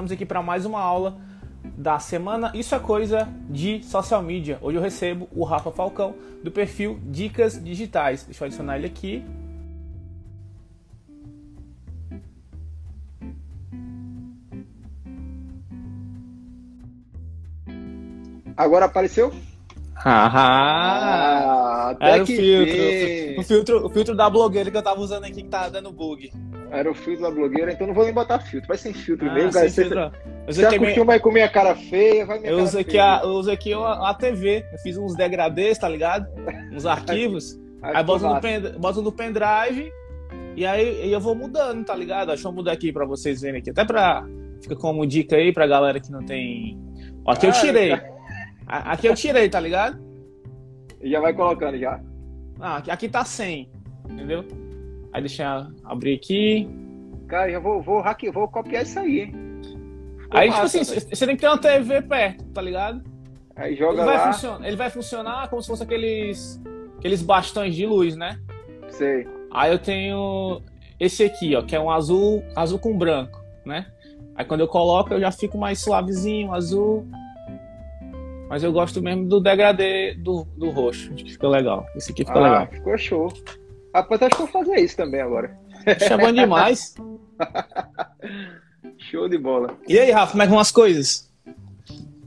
estamos aqui para mais uma aula da semana Isso é Coisa de Social Media. Hoje eu recebo o Rafa Falcão do perfil Dicas Digitais. Deixa eu adicionar ele aqui. Agora apareceu? Ah, até era o filtro, o filtro. O filtro da blogueira que eu tava usando aqui que tá dando bug. Era o filtro da blogueira, então não vou nem botar filtro. Vai sem filtro ah, mesmo, cara. Você, filtro. você acostuma aí com minha cara feia, vai minha eu cara uso aqui a, Eu uso aqui a, a, TV. Eu fiz uns degradês, tá ligado? Uns arquivos. aí, aí boto, no pen, boto no pendrive e aí eu vou mudando, tá ligado? Deixa eu mudar aqui pra vocês verem aqui. Até pra. Fica como dica aí pra galera que não tem. Ó, aqui ah, eu tirei. Aqui eu tirei, tá ligado? E já vai colocando já. Ah, aqui, aqui tá 100, entendeu? Aí deixa eu abrir aqui. Cara, já vou, vou, hack, vou copiar isso aí, hein? aí, tipo assim, você tem que ter uma TV perto, tá ligado? Aí joga ele vai lá. Funcionar, ele vai funcionar como se fosse aqueles, aqueles bastões de luz, né? Sei. Aí eu tenho esse aqui, ó, que é um azul, azul com branco, né? Aí quando eu coloco, eu já fico mais suavezinho, azul. Mas eu gosto mesmo do degradê do, do roxo, que ficou legal. Esse aqui ficou ah, legal. Ficou show. Rapaz, acho que vou fazer isso também agora. Chamando é demais. show de bola. E aí, Rafa, como é que vão as coisas?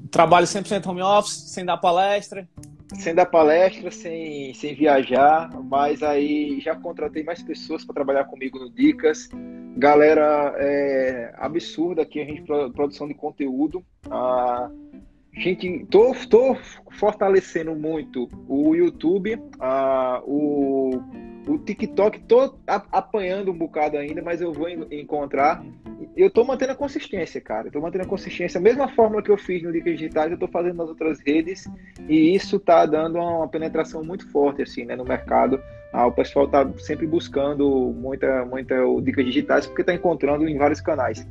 Trabalho 100% home office, sem dar palestra? Sem dar palestra, sem, sem viajar, mas aí já contratei mais pessoas para trabalhar comigo no Dicas. Galera é, absurda aqui, a gente produção de conteúdo. Ah, Gente, tô, tô fortalecendo muito o YouTube, uh, o, o TikTok, tô apanhando um bocado ainda, mas eu vou encontrar. Eu tô mantendo a consistência, cara. Tô mantendo a consistência. A mesma fórmula que eu fiz no Dicas Digitais, eu tô fazendo nas outras redes, e isso tá dando uma penetração muito forte, assim, né, no mercado. Ah, o pessoal tá sempre buscando muita, muita Dicas Digitais, porque tá encontrando em vários canais.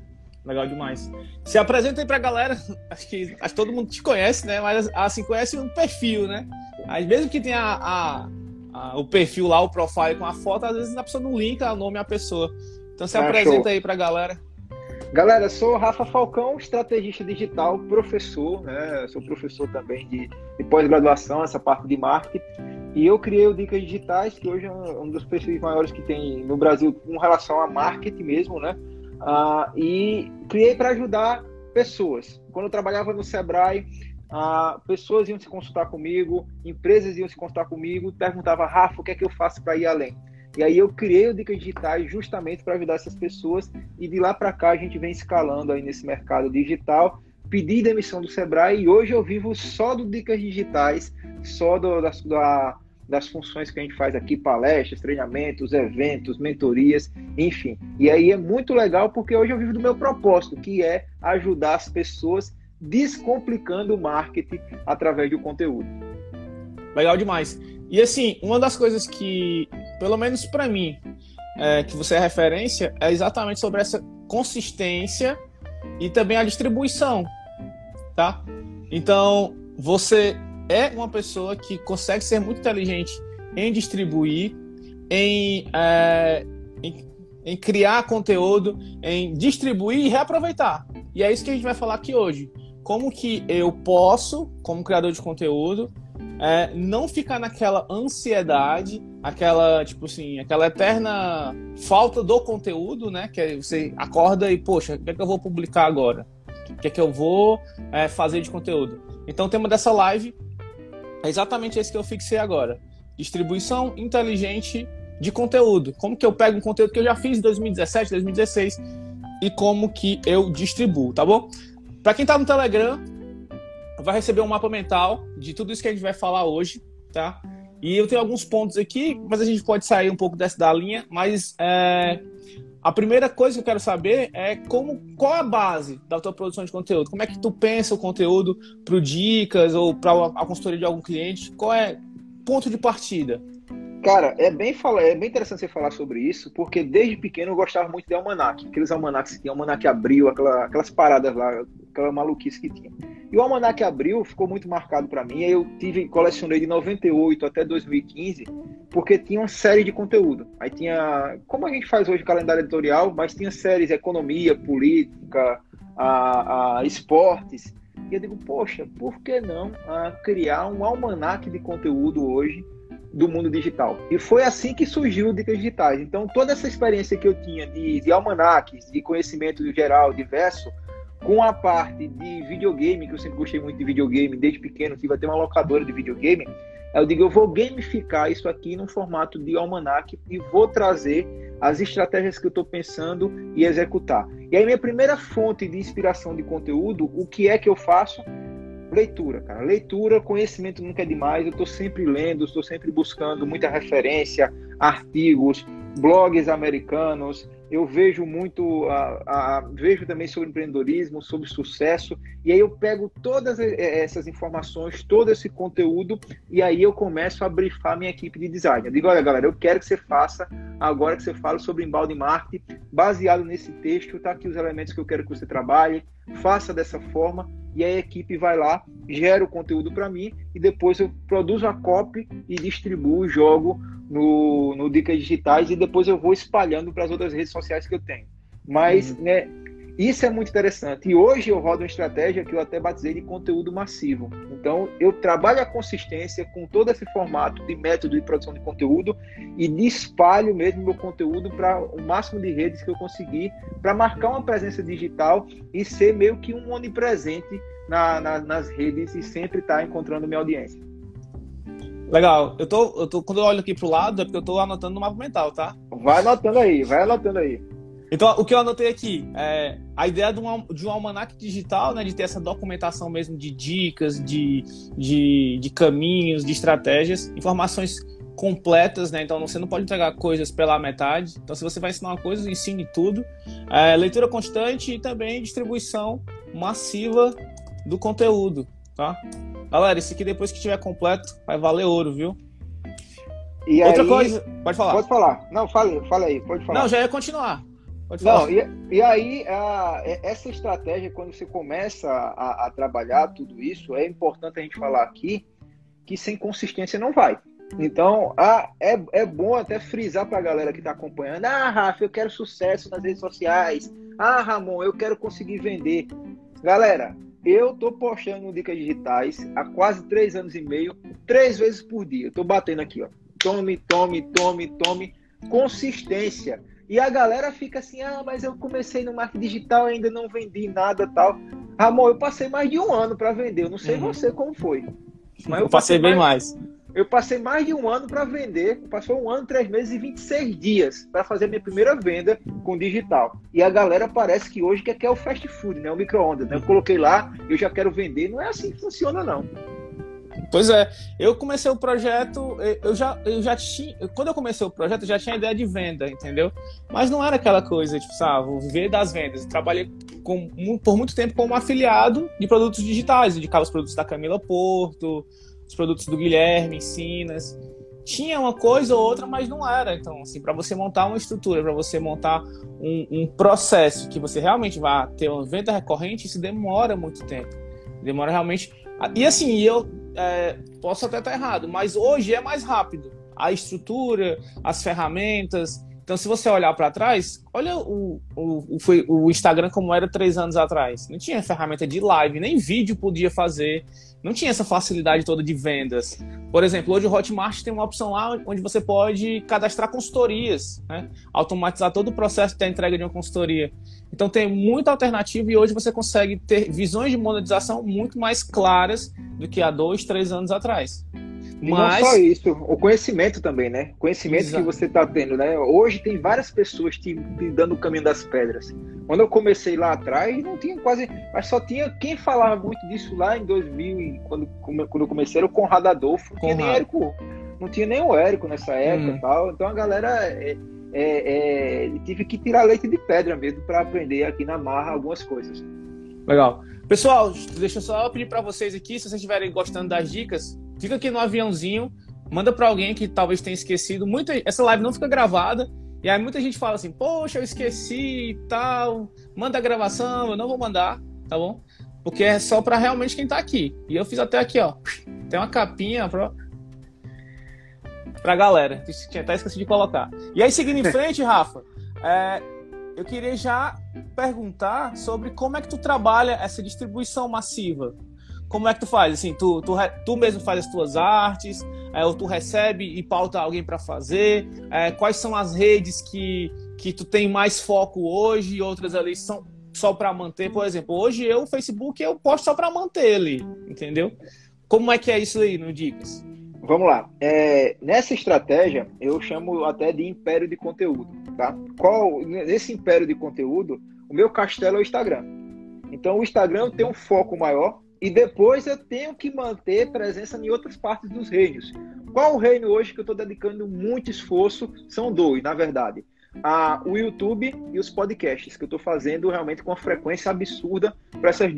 Legal demais. Se apresenta aí pra galera. Acho que, acho que todo mundo te conhece, né? Mas assim, conhece um perfil, né? Mas mesmo que tenha a, a, o perfil lá, o profile com a foto, às vezes a pessoa não linka o nome à pessoa. Então se ah, apresenta show. aí pra galera. Galera, sou Rafa Falcão, estrategista digital, professor, né? Sou professor também de, de pós-graduação, essa parte de marketing. E eu criei o Dicas Digitais, que hoje é um, um dos perfis maiores que tem no Brasil com relação a marketing mesmo, né? Uh, e criei para ajudar pessoas. Quando eu trabalhava no Sebrae, uh, pessoas iam se consultar comigo, empresas iam se consultar comigo, perguntava, Rafa, o que é que eu faço para ir além? E aí eu criei o Dicas Digitais justamente para ajudar essas pessoas e de lá para cá a gente vem escalando aí nesse mercado digital. Pedi demissão do Sebrae e hoje eu vivo só do Dicas Digitais, só do, da, da das funções que a gente faz aqui, palestras, treinamentos, eventos, mentorias, enfim. E aí é muito legal porque hoje eu vivo do meu propósito, que é ajudar as pessoas descomplicando o marketing através do conteúdo. Legal demais. E assim, uma das coisas que, pelo menos para mim, é, que você é referência, é exatamente sobre essa consistência e também a distribuição, tá? Então, você é uma pessoa que consegue ser muito inteligente em distribuir, em, é, em, em, criar conteúdo, em distribuir e reaproveitar. E é isso que a gente vai falar aqui hoje. Como que eu posso, como criador de conteúdo, é, não ficar naquela ansiedade, aquela, tipo assim, aquela eterna falta do conteúdo, né? Que você acorda e, poxa, o que é que eu vou publicar agora? O que é que eu vou é, fazer de conteúdo? Então, o tema dessa live é exatamente esse que eu fixei agora. Distribuição inteligente de conteúdo. Como que eu pego um conteúdo que eu já fiz em 2017, 2016 e como que eu distribuo, tá bom? Para quem tá no Telegram, vai receber um mapa mental de tudo isso que a gente vai falar hoje, tá? E eu tenho alguns pontos aqui, mas a gente pode sair um pouco dessa da linha, mas é, a primeira coisa que eu quero saber é como, qual a base da tua produção de conteúdo? Como é que tu pensa o conteúdo para dicas ou para a consultoria de algum cliente? Qual é ponto de partida? Cara, é bem, é bem interessante você falar sobre isso, porque desde pequeno eu gostava muito de almanac. Aqueles almanacs que tinha, almanac abril, aquela, aquelas paradas lá, aquela maluquice que tinha. E o almanac abril ficou muito marcado para mim. Eu tive, colecionei de 98 até 2015, porque tinha uma série de conteúdo. Aí tinha, como a gente faz hoje calendário editorial, mas tinha séries economia, política, a, a esportes. E eu digo, poxa, por que não a, criar um almanaque de conteúdo hoje do mundo digital? E foi assim que surgiu o Dicas Digitais. Então, toda essa experiência que eu tinha de, de almanaques, de conhecimento geral diverso, com a parte de videogame, que eu sempre gostei muito de videogame, desde pequeno tive até uma locadora de videogame, eu digo, eu vou gamificar isso aqui num formato de almanac e vou trazer as estratégias que eu estou pensando e executar. E aí minha primeira fonte de inspiração de conteúdo, o que é que eu faço? Leitura, cara. Leitura, conhecimento nunca é demais. Eu estou sempre lendo, estou sempre buscando muita referência, artigos, blogs americanos, eu vejo muito, vejo também sobre empreendedorismo, sobre sucesso, e aí eu pego todas essas informações, todo esse conteúdo, e aí eu começo a brifar minha equipe de design. Eu digo, olha galera, eu quero que você faça, agora que você fale sobre embalde marketing, baseado nesse texto, tá aqui os elementos que eu quero que você trabalhe, faça dessa forma, e a equipe vai lá, gera o conteúdo para mim, e depois eu produzo a copy e distribuo, jogo no, no Dicas Digitais e depois eu vou espalhando para as outras redes sociais que eu tenho. Mas, uhum. né, isso é muito interessante. E hoje eu rodo uma estratégia que eu até batizei de conteúdo massivo. Então, eu trabalho a consistência com todo esse formato de método de produção de conteúdo e espalho mesmo meu conteúdo para o máximo de redes que eu conseguir para marcar uma presença digital e ser meio que um onipresente na, na, nas redes e sempre estar tá encontrando minha audiência. Legal. Eu tô, eu tô, quando eu olho aqui pro lado, é porque eu tô anotando no mapa mental, tá? Vai anotando aí, vai anotando aí. Então, o que eu anotei aqui é a ideia de um, de um almanac digital, né, de ter essa documentação mesmo de dicas, de, de, de caminhos, de estratégias, informações completas, né? Então você não pode entregar coisas pela metade. Então, se você vai ensinar uma coisa, ensine tudo. É, leitura constante e também distribuição massiva do conteúdo, tá? Galera, isso aqui depois que tiver completo, vai valer ouro, viu? E Outra aí... coisa, pode falar. Pode falar. Não, fale, fala aí, pode falar. Não, já ia continuar. Pode falar. Não, e, e aí, a, essa estratégia, quando você começa a, a, trabalhar tudo isso, é importante a gente falar aqui que sem consistência não vai. Então, a, é, é bom até frisar para a galera que está acompanhando: ah, Rafa, eu quero sucesso nas redes sociais. Ah, Ramon, eu quero conseguir vender. Galera, eu tô postando no Dicas Digitais há quase três anos e meio, três vezes por dia. Eu tô batendo aqui, ó. Tome, tome, tome, tome. Consistência. E a galera fica assim, ah, mas eu comecei no marketing digital e ainda não vendi nada tal. Ramon, eu passei mais de um ano para vender. Eu não sei uhum. você como foi. Mas eu, eu passei, passei bem mais. mais. Eu passei mais de um ano para vender, passou um ano, três meses e 26 dias para fazer minha primeira venda com digital. E a galera parece que hoje quer, quer o fast food, né? O micro-ondas. Né? Eu coloquei lá, eu já quero vender. Não é assim que funciona, não. Pois é, eu comecei o projeto, eu já, eu já tinha, quando eu comecei o projeto, eu já tinha ideia de venda, entendeu? Mas não era aquela coisa, tipo, sabe, vou viver das vendas. Eu trabalhei com, por muito tempo como afiliado de produtos digitais, indicava os produtos da Camila Porto, os produtos do Guilherme, Sinas. Tinha uma coisa ou outra, mas não era. Então, assim, para você montar uma estrutura, para você montar um, um, processo que você realmente vá ter uma venda recorrente, isso demora muito tempo. Demora realmente. E assim, eu é, posso até estar errado, mas hoje é mais rápido. A estrutura, as ferramentas, então, se você olhar para trás, olha o, o, o, o, Instagram como era três anos atrás. Não tinha ferramenta de live, nem vídeo podia fazer. Não tinha essa facilidade toda de vendas. Por exemplo, hoje o Hotmart tem uma opção lá onde você pode cadastrar consultorias, né? automatizar todo o processo da entrega de uma consultoria. Então, tem muita alternativa e hoje você consegue ter visões de monetização muito mais claras do que há dois, três anos atrás. Mas... não só isso, o conhecimento também, né? Conhecimento Exato. que você está tendo, né? Hoje tem várias pessoas te, te, dando o caminho das pedras. Quando eu comecei lá atrás, não tinha quase. Mas só tinha quem falava muito disso lá em 2000, quando, quando eu comecei, era o Conrado Adolfo. Não tinha nem Érico. Não tinha nem o Érico nessa época hum. tal. Então a galera. É, é, é, tive que tirar leite de pedra mesmo para aprender aqui na marra algumas coisas. Legal. Pessoal, deixa eu só pedir para vocês aqui, se vocês estiverem gostando das dicas, fica aqui no aviãozinho, manda para alguém que talvez tenha esquecido. Muita, essa live não fica gravada. E aí muita gente fala assim, poxa, eu esqueci e tal. Manda a gravação, eu não vou mandar, tá bom? Porque é só para realmente quem tá aqui. E eu fiz até aqui, ó. Tem uma capinha pra, pra galera. Tinha até esqueci de colocar. E aí, seguindo em frente, Rafa, é, eu queria já perguntar sobre como é que tu trabalha essa distribuição massiva. Como é que tu faz? Assim, tu, tu, tu mesmo faz as tuas artes, é, ou tu recebe e pauta alguém para fazer? É, quais são as redes que, que tu tem mais foco hoje e outras ali são só para manter? Por exemplo, hoje eu, o Facebook, eu posto só para manter ali, entendeu? Como é que é isso aí no Dicas? Vamos lá. É, nessa estratégia, eu chamo até de império de conteúdo, tá? Qual, nesse império de conteúdo, o meu castelo é o Instagram. Então, o Instagram tem um foco maior e depois eu tenho que manter presença em outras partes dos reinos. Qual o reino hoje que eu estou dedicando muito esforço? São dois, na verdade. Ah, o YouTube e os podcasts, que eu estou fazendo realmente com uma frequência absurda para essas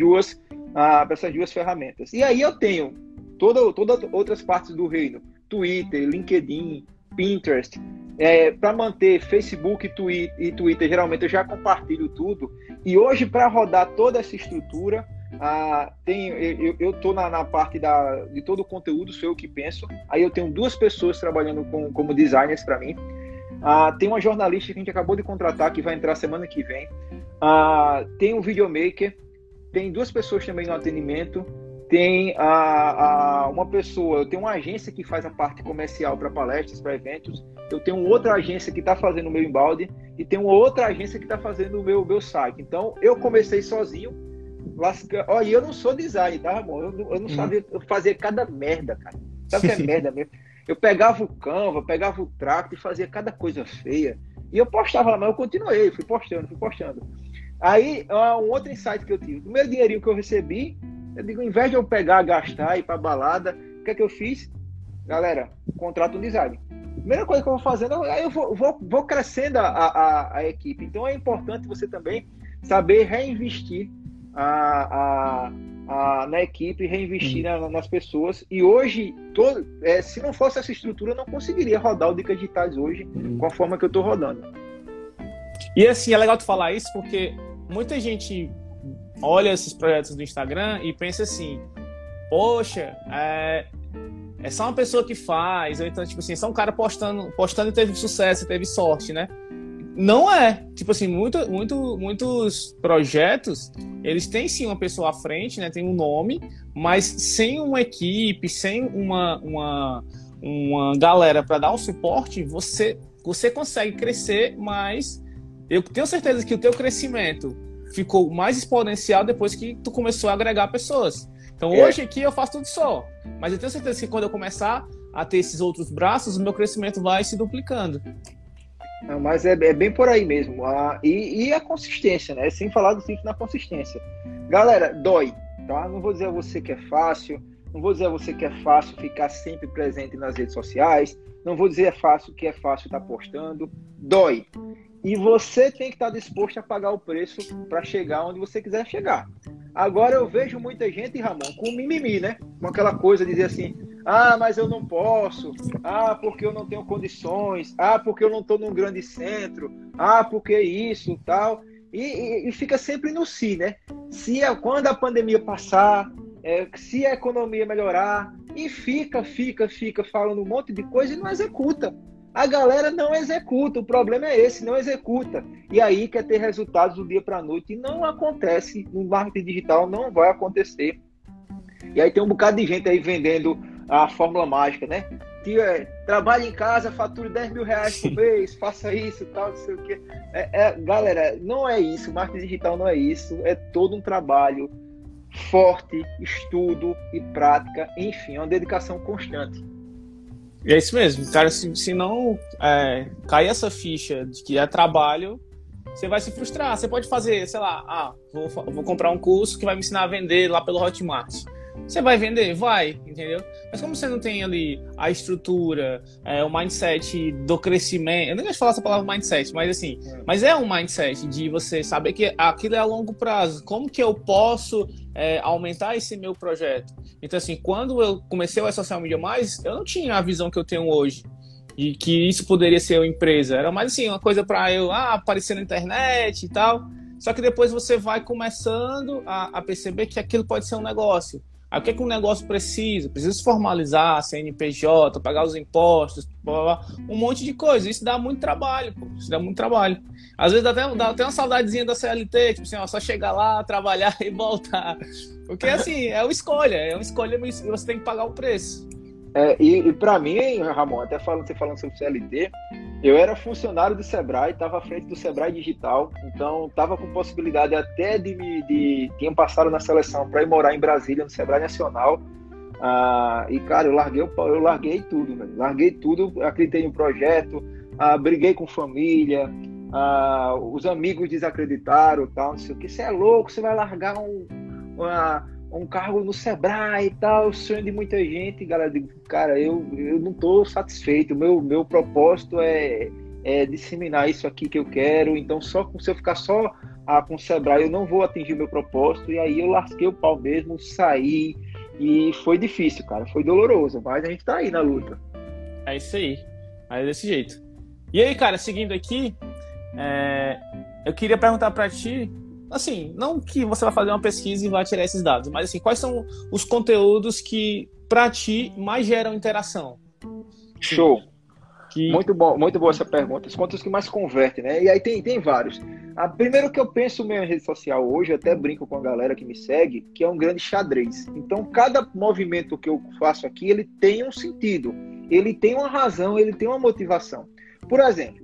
ah, para essas duas ferramentas. E aí eu tenho todas toda outras partes do reino, Twitter, LinkedIn, Pinterest, é, para manter Facebook e Twitter, geralmente eu já compartilho tudo. E hoje, para rodar toda essa estrutura, ah, tem, eu estou na, na, parte da, de todo o conteúdo, sou eu que penso. Aí eu tenho duas pessoas trabalhando com, como designers para mim. Ah, tem uma jornalista que a gente acabou de contratar que vai entrar semana que vem. Ah, tem um videomaker. Tem duas pessoas também no atendimento tem a, a, uma pessoa, eu tenho uma agência que faz a parte comercial para palestras, para eventos, eu tenho outra agência que está fazendo o meu embalde e tem outra agência que está fazendo o meu, meu site. Então, eu comecei sozinho, lasca... E eu não sou design, tá, amor? Eu, eu não uhum. sabia fazer cada merda, cara. Sabe o que é merda mesmo? Eu pegava o Canva, pegava o trato e fazia cada coisa feia. E eu postava lá, mas eu continuei, fui postando, fui postando. Aí, um outro insight que eu tive. O primeiro dinheirinho que eu recebi, eu digo, ao invés de eu pegar, gastar, ir pra balada, o que é que eu fiz? Galera, contrato um design. Primeira coisa que eu vou fazendo, aí eu vou, vou, vou crescendo a, a, a, equipe. Então é importante você também saber reinvestir a, a, a na equipe, reinvestir na, nas pessoas. E hoje, todo, é, se não fosse essa estrutura, eu não conseguiria rodar o Dicas Digitais hoje uhum. com a forma que eu estou rodando. E assim, é legal tu falar isso porque muita gente olha esses projetos do Instagram e pensa assim: poxa, é, é só uma pessoa que faz, ou então, tipo assim, é só um cara postando, postando e teve sucesso, teve sorte, né? Não é. Tipo assim, muito, muito, muitos projetos, eles têm sim uma pessoa à frente, né? Tem um nome, mas sem uma equipe, sem uma, uma, uma galera para dar um suporte, você, você consegue crescer, mas eu tenho certeza que o teu crescimento ficou mais exponencial depois que tu começou a agregar pessoas. Então é. hoje aqui eu faço tudo só, mas eu tenho certeza que quando eu começar a ter esses outros braços, o meu crescimento vai se duplicando. Não, mas é, é, bem por aí mesmo. Ah, e, e, a consistência, né? Sem falar do simples na consistência. Galera, dói, tá? Não vou dizer a você que é fácil, não vou dizer a você que é fácil ficar sempre presente nas redes sociais, não vou dizer é fácil que é fácil estar postando. Dói. E você tem que estar disposto a pagar o preço para chegar onde você quiser chegar. Agora eu vejo muita gente, Ramon, com mimimi, né? Com aquela coisa de dizer assim: ah, mas eu não posso, ah, porque eu não tenho condições, ah, porque eu não estou num grande centro, ah, porque isso, tal. E, e, e, fica sempre no si, né? Se a, quando a pandemia passar, é, se a economia melhorar, e fica, fica, fica falando um monte de coisa e não executa. A galera não executa, o problema é esse, não executa. E aí quer ter resultados do dia para a noite e não acontece. No marketing digital não vai acontecer. E aí tem um bocado de gente aí vendendo a fórmula mágica, né? Que é, trabalhe em casa, fature 10 mil reais por mês, faça isso, tal, não sei o quê. É, é, galera, não é isso. Marketing digital não é isso. É todo um trabalho forte, estudo e prática, enfim, é uma dedicação constante. É isso mesmo, cara. Se, se não é, cair essa ficha de que é trabalho, você vai se frustrar. Você pode fazer, sei lá, ah, vou, vou comprar um curso que vai me ensinar a vender lá pelo Hotmart. Você vai vender? Vai, entendeu? Mas como você não tem ali a estrutura, é, o mindset do crescimento, eu nem gosto de falar essa palavra mindset, mas assim, é. mas é um mindset de você saber que aquilo é a longo prazo. Como que eu posso é, aumentar esse meu projeto? Então, assim, quando eu comecei o social media mais, eu não tinha a visão que eu tenho hoje e que isso poderia ser uma empresa. Era mais assim, uma coisa para eu ah, aparecer na internet e tal. Só que depois você vai começando a, a perceber que aquilo pode ser um negócio. Aí o que, é que um negócio precisa? Precisa formalizar, CNPJ, pagar os impostos, blá, blá, um monte de coisa. Isso dá muito trabalho, pô. Isso dá muito trabalho. Às vezes dá até, dá até uma saudadezinha da CLT, tipo assim, ó, só chegar lá, trabalhar e voltar. Porque assim, é uma escolha, é uma escolha e você tem que pagar o preço. É, e, e para mim, Ramon, até falando, você falando sobre CLT, eu era funcionário do Sebrae, estava à frente do Sebrae Digital, então estava com possibilidade até de me. De, tinha passado na seleção para ir morar em Brasília, no Sebrae Nacional. Ah, e, cara, eu larguei, eu larguei tudo. Larguei tudo, acreditei no projeto, ah, briguei com família, ah, os amigos desacreditaram tal, não sei o que. Você é louco, você vai largar um. Uma, um cargo no Sebrae e tal, sonho de muita gente, galera. Digo, cara, eu, eu não estou satisfeito. Meu, meu propósito é, é disseminar isso aqui que eu quero. Então, só se eu ficar só ah, com o Sebrae, eu não vou atingir meu propósito. E aí eu lasquei o pau mesmo, saí. E foi difícil, cara. Foi doloroso, mas a gente tá aí na luta. É isso aí. É desse jeito. E aí, cara, seguindo aqui, é... eu queria perguntar para ti assim, não que você vai fazer uma pesquisa e vai tirar esses dados, mas assim, quais são os conteúdos que para ti mais geram interação? Show. Que... Muito bom, muito boa essa pergunta. Os conteúdos que mais convertem, né? E aí tem, tem vários. A, primeiro que eu penso mesmo em rede social hoje, eu até brinco com a galera que me segue, que é um grande xadrez. Então, cada movimento que eu faço aqui, ele tem um sentido, ele tem uma razão, ele tem uma motivação. Por exemplo,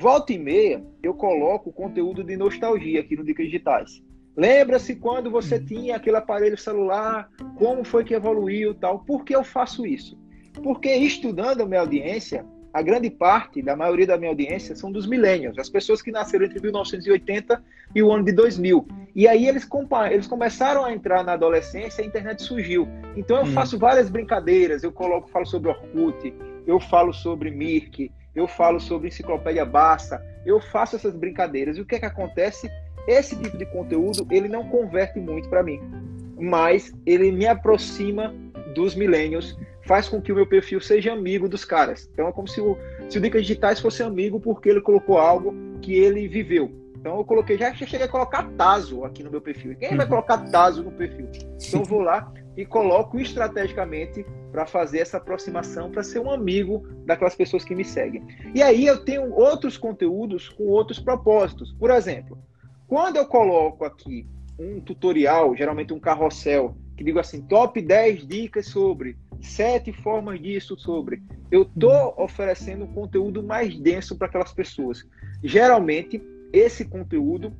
Volta e meia, eu coloco conteúdo de nostalgia aqui no Dicas Digitais. Lembra-se quando você tinha aquele aparelho celular, como foi que evoluiu tal? Por que eu faço isso? Porque estudando a minha audiência, a grande parte da maioria da minha audiência são dos millennials, as pessoas que nasceram entre 1980 e o ano de 2000. E aí eles, eles começaram a entrar na adolescência e a internet surgiu. Então eu hum. faço várias brincadeiras, eu coloco, falo sobre Orkut, eu falo sobre Mirk, eu falo sobre enciclopédia Barça, eu faço essas brincadeiras. E o que é que acontece? Esse tipo de conteúdo, ele não converte muito para mim, mas ele me aproxima dos millennials, faz com que o meu perfil seja amigo dos caras. Então é como se o, se o Dicas Digitais fosse amigo porque ele colocou algo que ele viveu. Então eu coloquei, já cheguei a colocar Taso aqui no meu perfil. Quem vai uhum. colocar Taso no perfil? Então eu vou lá e coloco estrategicamente para fazer essa aproximação, para ser um amigo daquelas pessoas que me seguem. E aí eu tenho outros conteúdos com outros propósitos. Por exemplo, quando eu coloco aqui um tutorial, geralmente um carrossel, que digo assim, top 10 dicas sobre, sete formas disso sobre, eu estou oferecendo um conteúdo mais denso para aquelas pessoas. Geralmente, esse conteúdo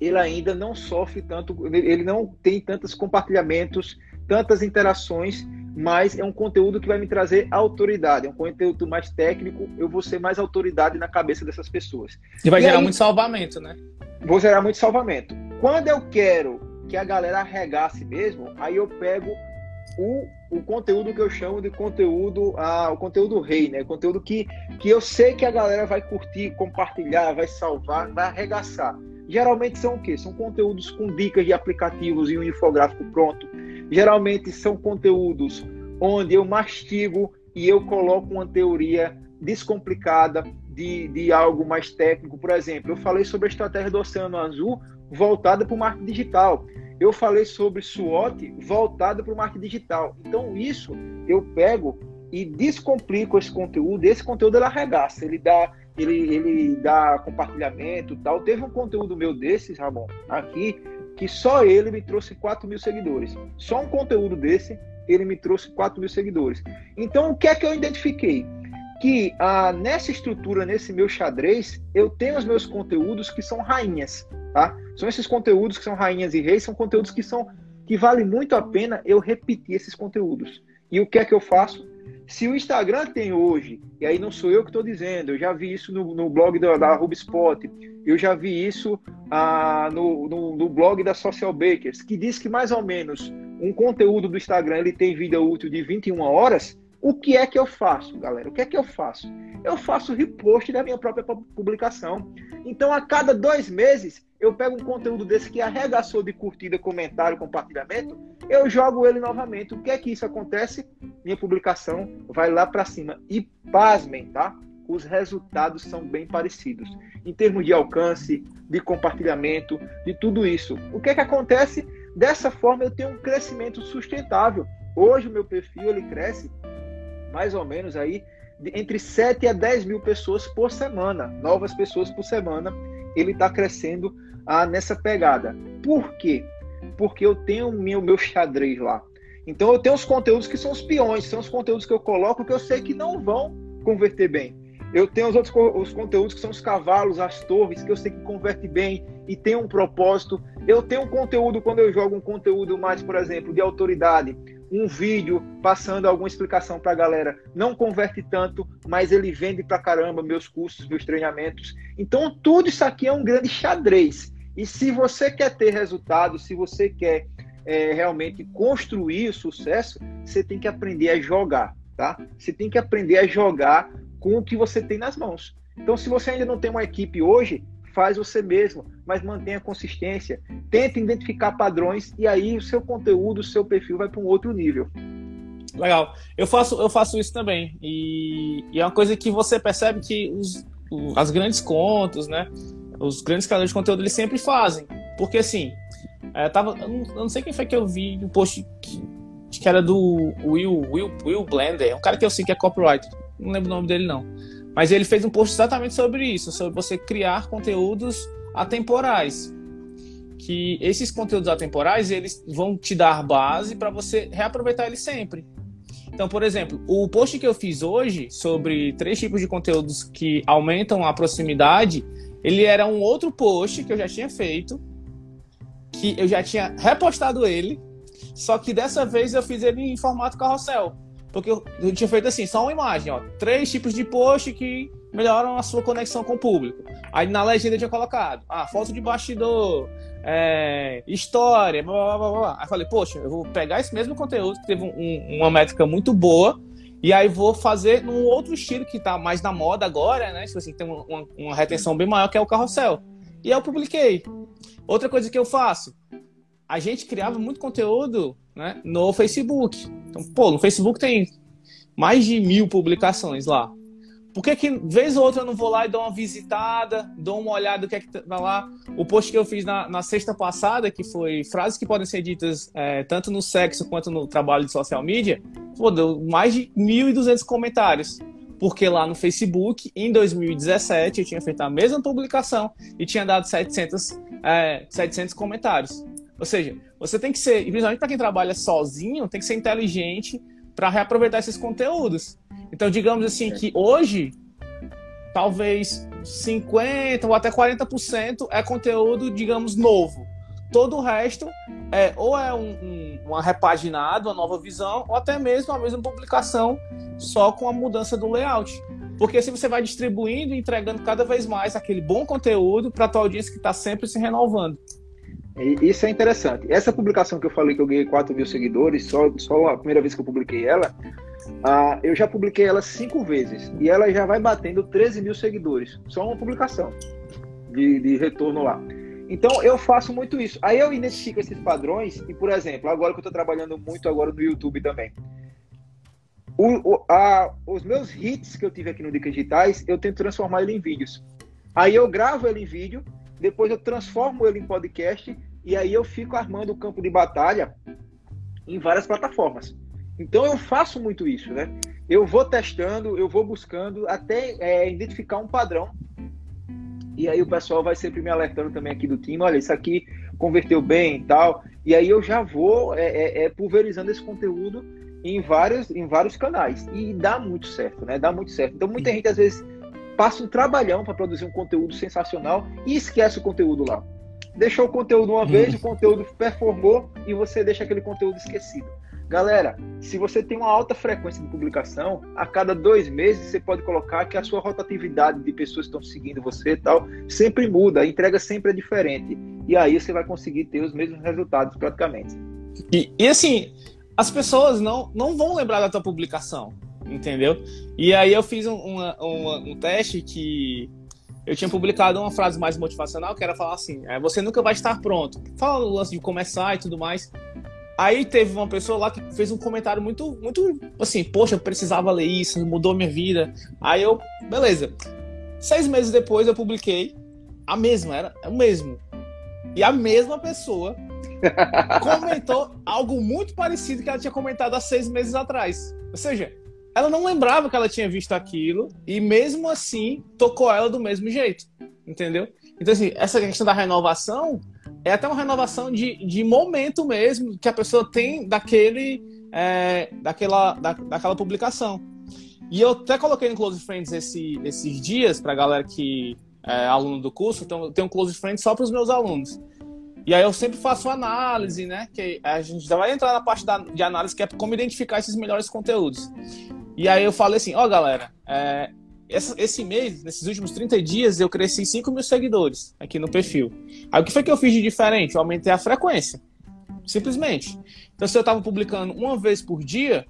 ele ainda não sofre tanto, ele não tem tantos compartilhamentos, tantas interações mas é um conteúdo que vai me trazer autoridade, é um conteúdo mais técnico, eu vou ser mais autoridade na cabeça dessas pessoas. E vai e gerar aí, muito salvamento, né? Vou gerar muito salvamento. Quando eu quero que a galera arregasse mesmo, aí eu pego o, o conteúdo que eu chamo de conteúdo, ah, o conteúdo rei, né? O conteúdo que, que eu sei que a galera vai curtir, compartilhar, vai salvar, vai arregaçar. Geralmente são o quê? São conteúdos com dicas de aplicativos e um infográfico pronto Geralmente são conteúdos onde eu mastigo e eu coloco uma teoria descomplicada de, de algo mais técnico. Por exemplo, eu falei sobre a estratégia do Oceano Azul voltada para o marketing digital. Eu falei sobre SWOT voltada para o marketing digital. Então, isso eu pego e descomplico esse conteúdo. Esse conteúdo ele arregaça, ele dá, ele, ele dá compartilhamento tal. Teve um conteúdo meu desses, Ramon, aqui, que só ele me trouxe 4 mil seguidores. Só um conteúdo desse, ele me trouxe 4 mil seguidores. Então, o que é que eu identifiquei? Que ah, nessa estrutura, nesse meu xadrez, eu tenho os meus conteúdos que são rainhas, tá? São esses conteúdos que são rainhas e reis, são conteúdos que são que vale muito a pena eu repetir esses conteúdos. E o que é que eu faço? Se o Instagram tem hoje, e aí não sou eu que estou dizendo, eu já vi isso no, no blog da, da eu já vi isso ah, no, no, no, blog da Social Bakers, que diz que mais ou menos um conteúdo do Instagram ele tem vida útil de 21 horas. O que é que eu faço, galera? O que é que eu faço? Eu faço repost da minha própria publicação. Então, a cada dois meses, eu pego um conteúdo desse que arregaçou de curtida, comentário, compartilhamento, eu jogo ele novamente. O que é que isso acontece? Minha publicação vai lá para cima. E pasmem, tá? os resultados são bem parecidos. Em termos de alcance, de compartilhamento, de tudo isso. O que é que acontece? Dessa forma, eu tenho um crescimento sustentável. Hoje, o meu perfil ele cresce mais ou menos aí entre 7 a 10 mil pessoas por semana, novas pessoas por semana. Ele está crescendo ah, nessa pegada. Por quê? Porque eu tenho o meu, meu xadrez lá. Então eu tenho os conteúdos que são os peões, são os conteúdos que eu coloco que eu sei que não vão converter bem. Eu tenho os outros os conteúdos que são os cavalos, as torres, que eu sei que converte bem e tem um propósito. Eu tenho um conteúdo, quando eu jogo um conteúdo mais, por exemplo, de autoridade, um vídeo passando alguma explicação para a galera, não converte tanto, mas ele vende para caramba meus cursos, meus treinamentos. Então, tudo isso aqui é um grande xadrez. E se você quer ter resultado, se você quer é, realmente construir o sucesso, você tem que aprender a jogar, tá? Você tem que aprender a jogar com o que você tem nas mãos. Então, se você ainda não tem uma equipe hoje, faz você mesmo, mas mantenha consistência. Tenta identificar padrões e aí o seu conteúdo, o seu perfil vai para um outro nível. Legal. Eu faço, eu faço isso também. E, e é uma coisa que você percebe que os, as grandes contas, né? Os grandes canais de conteúdo eles sempre fazem. Porque assim, é, tava, eu, não, eu não sei quem foi que eu vi um post que, que era do Will, Will, Will Blender, um cara que eu sei que é copywriter não lembro o nome dele não. Mas ele fez um post exatamente sobre isso, sobre você criar conteúdos atemporais. Que esses conteúdos atemporais, eles vão te dar base para você reaproveitar eles sempre. Então, por exemplo, o post que eu fiz hoje sobre três tipos de conteúdos que aumentam a proximidade, ele era um outro post que eu já tinha feito, que eu já tinha repostado ele, só que dessa vez eu fiz ele em formato carrossel. Porque eu, tinha feito assim, só uma imagem, ó. Três tipos de post que melhoram a sua conexão com o público. Aí na legenda eu tinha colocado, ah, foto de bastidor, é, história, blá, blá, blá, blá. Aí falei, poxa, eu vou pegar esse mesmo conteúdo, que teve um, uma métrica muito boa, e aí vou fazer num outro estilo que tá mais na moda agora, né? Tipo assim, tem uma, uma retenção bem maior, que é o carrossel. E aí eu publiquei. Outra coisa que eu faço, a gente criava muito conteúdo né, no Facebook. Então, pô, no Facebook tem mais de mil publicações lá. Por que, que vez ou outra eu não vou lá e dou uma visitada, dou uma olhada do que é que tá lá? O post que eu fiz na, na sexta passada, que foi frases que podem ser ditas é, tanto no sexo quanto no trabalho de social media, pô, deu mais de 1.200 comentários. Porque lá no Facebook, em 2017, eu tinha feito a mesma publicação e tinha dado 700, é, 700 comentários. Ou seja, você tem que ser, principalmente para quem trabalha sozinho, tem que ser inteligente para reaproveitar esses conteúdos. Então, digamos assim, que hoje, talvez 50% ou até 40% é conteúdo, digamos, novo. Todo o resto é ou é um, um, uma repaginada, uma nova visão, ou até mesmo a mesma publicação, só com a mudança do layout. Porque assim você vai distribuindo e entregando cada vez mais aquele bom conteúdo para a tua audiência que está sempre se renovando. Isso é interessante. Essa publicação que eu falei que eu ganhei 4 mil seguidores, só, só a primeira vez que eu publiquei ela, uh, eu já publiquei ela cinco vezes. E ela já vai batendo 13 mil seguidores. Só uma publicação de, de retorno lá. Então eu faço muito isso. Aí eu identifico esses padrões e, por exemplo, agora que eu estou trabalhando muito agora no YouTube também. O, o, a, os meus hits que eu tive aqui no Dicas Digitais, eu tento transformar ele em vídeos. Aí eu gravo ele em vídeo depois eu transformo ele em podcast e aí eu fico armando o campo de batalha em várias plataformas. Então eu faço muito isso, né? Eu vou testando, eu vou buscando até é, identificar um padrão. E aí o pessoal vai sempre me alertando também aqui do time, olha, isso aqui converteu bem e tal. E aí eu já vou é, é, é pulverizando esse conteúdo em vários, em vários canais. E dá muito certo, né? Dá muito certo. Então muita gente às vezes passa um trabalhão para produzir um conteúdo sensacional e esquece o conteúdo lá. Deixou o conteúdo uma vez, o conteúdo performou e você deixa aquele conteúdo esquecido. Galera, se você tem uma alta frequência de publicação, a cada dois meses você pode colocar que a sua rotatividade de pessoas que estão seguindo você e tal sempre muda, a entrega sempre é diferente. E aí você vai conseguir ter os mesmos resultados praticamente. E, e assim, as pessoas não, não vão lembrar da tua publicação entendeu? E aí eu fiz um, uma, uma, um teste que eu tinha publicado uma frase mais motivacional, que era falar assim, é, você nunca vai estar pronto. Fala o lance de começar e tudo mais. Aí teve uma pessoa lá que fez um comentário muito, muito assim, poxa, eu precisava ler isso, mudou minha vida. Aí eu, beleza. Seis meses depois eu publiquei a mesma, era o mesmo. E a mesma pessoa comentou algo muito parecido que ela tinha comentado há seis meses atrás. Ou seja, ela não lembrava que ela tinha visto aquilo e mesmo assim tocou ela do mesmo jeito, entendeu? Então assim, essa questão da renovação é até uma renovação de, de momento mesmo que a pessoa tem daquele é, daquela, da, daquela publicação. E eu até coloquei no Close Friends esse, esses dias para galera que é aluno do curso, então eu tenho um Close Friends só para os meus alunos. E aí eu sempre faço análise, né? Que a gente vai entrar na parte da, de análise que é como identificar esses melhores conteúdos. E aí eu falei assim, ó oh, galera, é, esse, esse, mês, nesses últimos 30 dias, eu cresci 5 mil seguidores aqui no perfil. Aí o que foi que eu fiz de diferente? Eu aumentei a frequência. Simplesmente. Então se eu estava publicando uma vez por dia,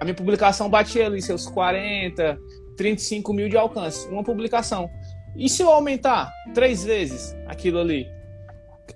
a minha publicação batia ali seus 40, 35 mil de alcance. Uma publicação. E se eu aumentar três vezes aquilo ali?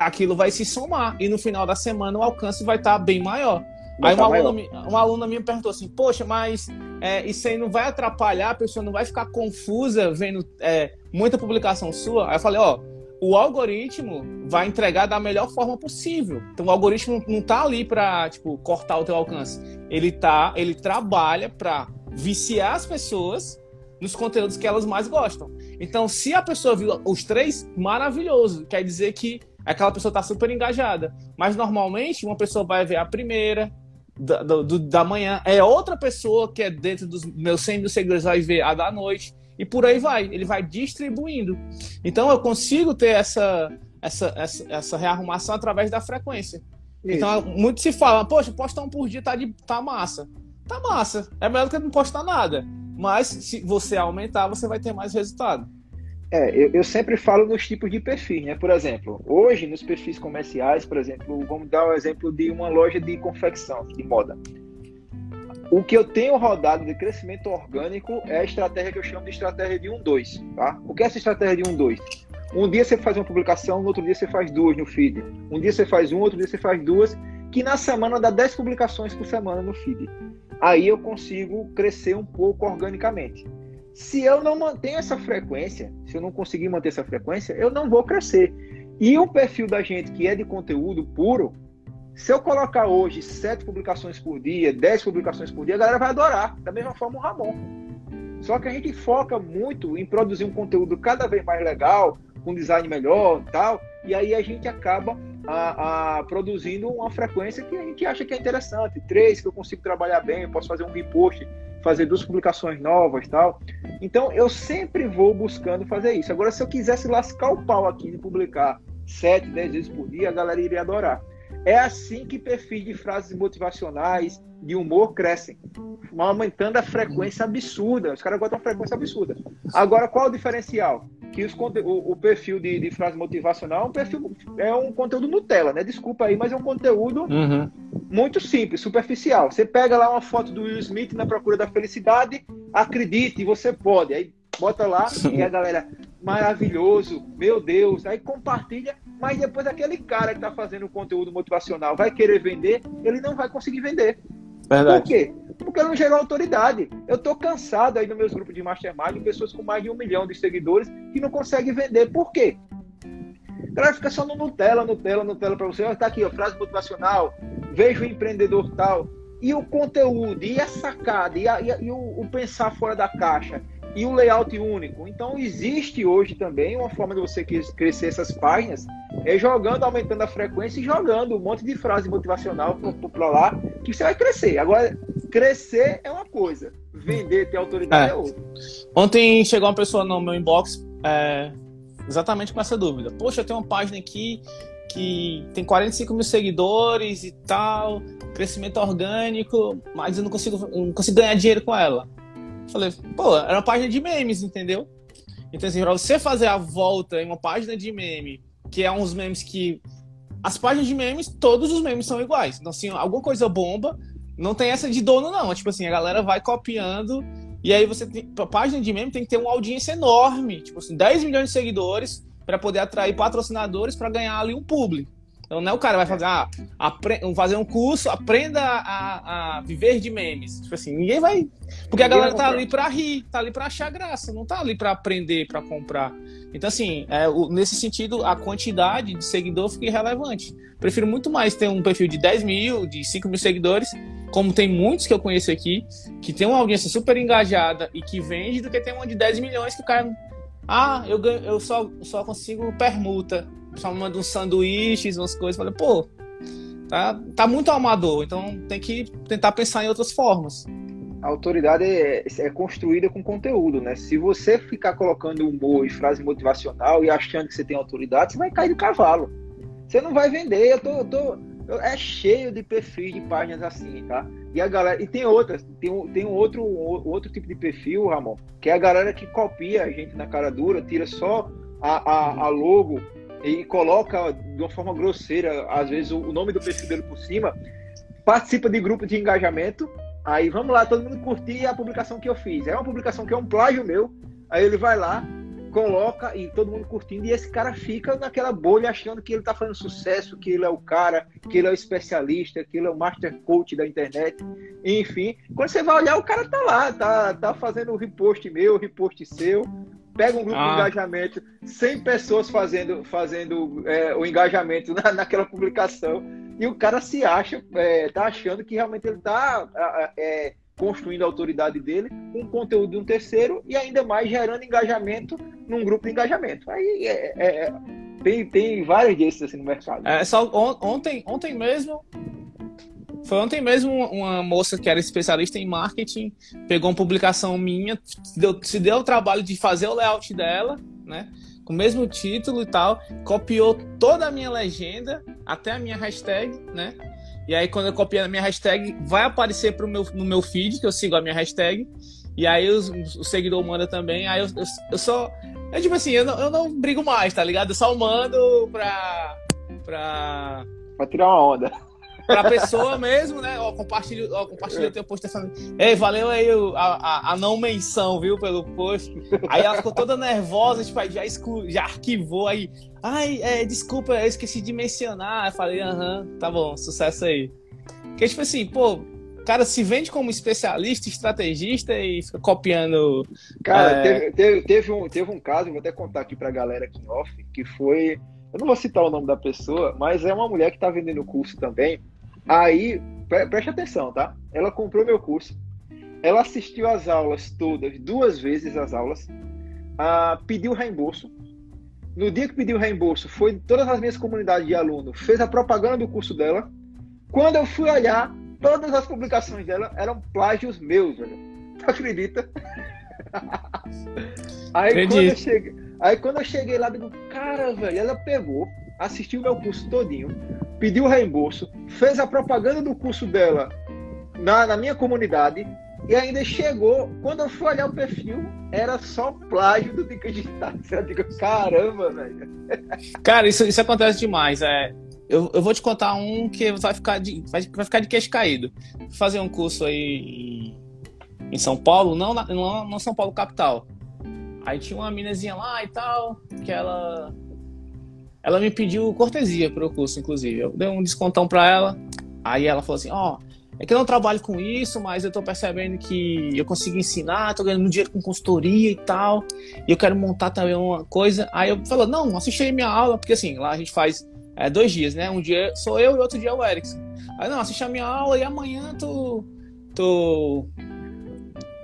aquilo vai se somar e no final da semana o alcance vai estar tá bem maior. Vai aí tá uma, aluna, uma aluna minha perguntou assim, poxa, mas é, isso aí não vai atrapalhar, a pessoa não vai ficar confusa vendo é, muita publicação sua? Aí eu falei, ó, o algoritmo vai entregar da melhor forma possível. Então o algoritmo não tá ali para tipo cortar o teu alcance. Ele tá, ele trabalha para viciar as pessoas nos conteúdos que elas mais gostam. Então, se a pessoa viu os três, maravilhoso. Quer dizer que aquela pessoa está super engajada. Mas normalmente uma pessoa vai ver a primeira da, do, da manhã, é outra pessoa que é dentro dos meus 100 mil seguidores vai ver a da noite e por aí vai. Ele vai distribuindo. Então eu consigo ter essa essa, essa, essa rearrumação através da frequência. Isso. Então muito se fala, poxa, postar um por dia tá, de, tá massa. Tá massa. É melhor do que não postar nada. Mas se você aumentar, você vai ter mais resultado. É, eu, eu, sempre falo nos tipos de perfis, né? Por exemplo, hoje nos perfis comerciais, por exemplo, vamos dar o um exemplo de uma loja de confecção, de moda. O que eu tenho rodado de crescimento orgânico é a estratégia que eu chamo de estratégia de 1-2, tá? O que é essa estratégia de 1-2? Um dia você faz uma publicação, no outro dia você faz duas no feed. Um dia você faz um, outro dia você faz duas, que na semana dá 10 publicações por semana no feed. Aí eu consigo crescer um pouco organicamente. Se eu não mantenho essa frequência, se eu não conseguir manter essa frequência, eu não vou crescer. E o perfil da gente que é de conteúdo puro, se eu colocar hoje sete publicações por dia, dez publicações por dia, a galera vai adorar. Da mesma forma o Ramon. Só que a gente foca muito em produzir um conteúdo cada vez mais legal, com design melhor e tal, e aí a gente acaba a, a, produzindo uma frequência que a gente acha que é interessante. Três, que eu consigo trabalhar bem, eu posso fazer um repost fazer duas publicações novas tal. Então eu sempre vou buscando fazer isso. Agora, se eu quisesse lascar o pau aqui de publicar sete, dez vezes por dia, a galera iria adorar. É assim que perfis de frases motivacionais, de humor crescem, aumentando a frequência absurda. Os caras botam uma frequência absurda. Agora, qual o diferencial? que os, o, o, perfil de, de, frase motivacional é um perfil é um conteúdo Nutella, né? Desculpa aí, mas é um conteúdo uhum. Muito simples, superficial. Você pega lá uma foto do Will Smith na procura da felicidade, acredite, você pode. Aí bota lá e a galera, maravilhoso, meu Deus, aí compartilha, mas depois aquele cara que está fazendo conteúdo motivacional vai querer vender, ele não vai conseguir vender. Verdade. Por quê? Porque não gerou autoridade. Eu tô cansado aí nos meus grupos de mastermind, pessoas com mais de um milhão de seguidores que não conseguem vender. Por quê? A galera fica só no Nutella, Nutella, Nutella para você. Está aqui, ó, frase motivacional, veja o empreendedor tal. E o conteúdo, e a sacada, e, a, e, a, e o, o pensar fora da caixa, e o layout único. Então, existe hoje também uma forma de você crescer essas páginas, é jogando, aumentando a frequência e jogando um monte de frase motivacional para lá, que você vai crescer. Agora, crescer é uma coisa, vender, ter autoridade é, é outra. Ontem chegou uma pessoa no meu inbox é, exatamente com essa dúvida. Poxa, eu tenho uma página aqui que tem 45 mil seguidores e tal, crescimento orgânico, mas eu não consigo, não consigo ganhar dinheiro com ela. Falei, pô, era uma página de memes, entendeu? Então, assim, pra você fazer a volta em uma página de meme, que é uns memes que. As páginas de memes, todos os memes são iguais. Então, assim, alguma coisa bomba, não tem essa de dono, não. Tipo assim, a galera vai copiando. E aí você tem. A página de meme tem que ter uma audiência enorme. Tipo assim, 10 milhões de seguidores para poder atrair patrocinadores para ganhar ali um público. Então não é o cara vai fazer, ah, fazer um curso, aprenda a, a, viver de memes. Tipo assim, ninguém vai. Porque a galera tá ali pra rir, tá ali pra achar graça, não tá ali pra aprender, pra comprar. Então, assim, é, o, nesse sentido, a quantidade de seguidor fica irrelevante. Prefiro muito mais ter um perfil de 10 mil, de 5 mil seguidores, como tem muitos que eu conheço aqui, que tem uma audiência super engajada e que vende, do que ter uma de 10 milhões que o cara. Ah, eu, ganho, eu só, só consigo permuta só manda uns sanduíches, umas coisas. Falei, pô, tá, tá muito amador, então tem que tentar pensar em outras formas. A autoridade é, é construída com conteúdo, né? Se você ficar colocando humor e frase motivacional e achando que você tem autoridade, você vai cair do cavalo. Você não vai vender. Eu tô, eu tô é cheio de perfis de páginas assim, tá? E a galera e tem outras, tem um, tem um outro um outro tipo de perfil, Ramon, que é a galera que copia a gente na cara dura, tira só a, a, a logo e coloca de uma forma grosseira, às vezes, o nome do perfil dele por cima, participa de grupo de engajamento, aí vamos lá, todo mundo curtir a publicação que eu fiz. É uma publicação que é um plágio meu, aí ele vai lá, coloca e todo mundo curtindo, e esse cara fica naquela bolha achando que ele tá fazendo sucesso, que ele é o cara, que ele é o especialista, que ele é o master coach da internet, enfim. Quando você vai olhar, o cara tá lá, tá, tá fazendo repost meu, repost seu, pega um grupo ah. de engajamento, 100 pessoas fazendo, fazendo é, o engajamento na, naquela publicação, e o cara se acha, é, tá achando que realmente ele tá é, construindo a autoridade dele com um conteúdo de um terceiro e ainda mais gerando engajamento num grupo de engajamento. Aí é, é, é tem, tem vários desses assim no mercado. É, só on, ontem, ontem mesmo foi ontem mesmo uma moça que era especialista em marketing, pegou uma publicação minha, deu, se deu o trabalho de fazer o layout dela, né? Com o mesmo título e tal, copiou toda a minha legenda, até a minha hashtag, né? E aí, quando eu copiei a minha hashtag, vai aparecer pro meu, no meu feed, que eu sigo a minha hashtag. E aí os, o seguidor manda também. Aí eu, eu, eu só. É tipo assim, eu não, eu não brigo mais, tá ligado? Eu só mando pra. pra. Pra tirar uma onda pra pessoa mesmo, né? Ó, compartilha, ó, compartilha o teu post falando, ei, valeu aí a, a, a, não menção, viu, pelo post. Aí ela ficou toda nervosa, tipo, já, exclu, já arquivou aí. Ai, é, desculpa, eu esqueci de mencionar. Eu falei, aham, tá bom, sucesso aí. Porque, tipo assim, pô, cara se vende como especialista, estrategista e fica copiando. Cara, é... teve, teve, teve, um, teve um caso, vou até contar aqui pra galera aqui em off, que foi. Eu não vou citar o nome da pessoa, mas é uma mulher que tá vendendo curso também. Aí, pre preste atenção, tá? Ela comprou meu curso, ela assistiu as aulas todas, duas vezes as aulas, ah, pediu reembolso. No dia que pediu reembolso, foi em todas as minhas comunidades de aluno, fez a propaganda do curso dela. Quando eu fui olhar, todas as publicações dela eram plágios meus, velho. Tu acredita? aí, quando eu cheguei, aí quando eu cheguei lá, digo, cara, velho, ela pegou, assistiu meu curso todinho, pediu reembolso, fez a propaganda do curso dela na, na minha comunidade e ainda chegou, quando eu fui olhar o perfil, era só plágio do Dica Digital. Eu digo, caramba, velho. Cara, isso, isso acontece demais. É, eu, eu vou te contar um que vai ficar de, vai, vai ficar de queixo caído. Fazer um curso aí em, em São Paulo, não, não, não São Paulo capital. Aí tinha uma minazinha lá e tal, que ela ela me pediu cortesia para o curso, inclusive. Eu dei um descontão para ela. Aí ela falou assim: Ó, oh, é que eu não trabalho com isso, mas eu tô percebendo que eu consigo ensinar, tô ganhando dinheiro com consultoria e tal. E eu quero montar também uma coisa. Aí eu falei: Não, assiste aí minha aula, porque assim, lá a gente faz é, dois dias, né? Um dia sou eu e outro dia é o Erickson. Aí, não, assiste a minha aula e amanhã tu. tu.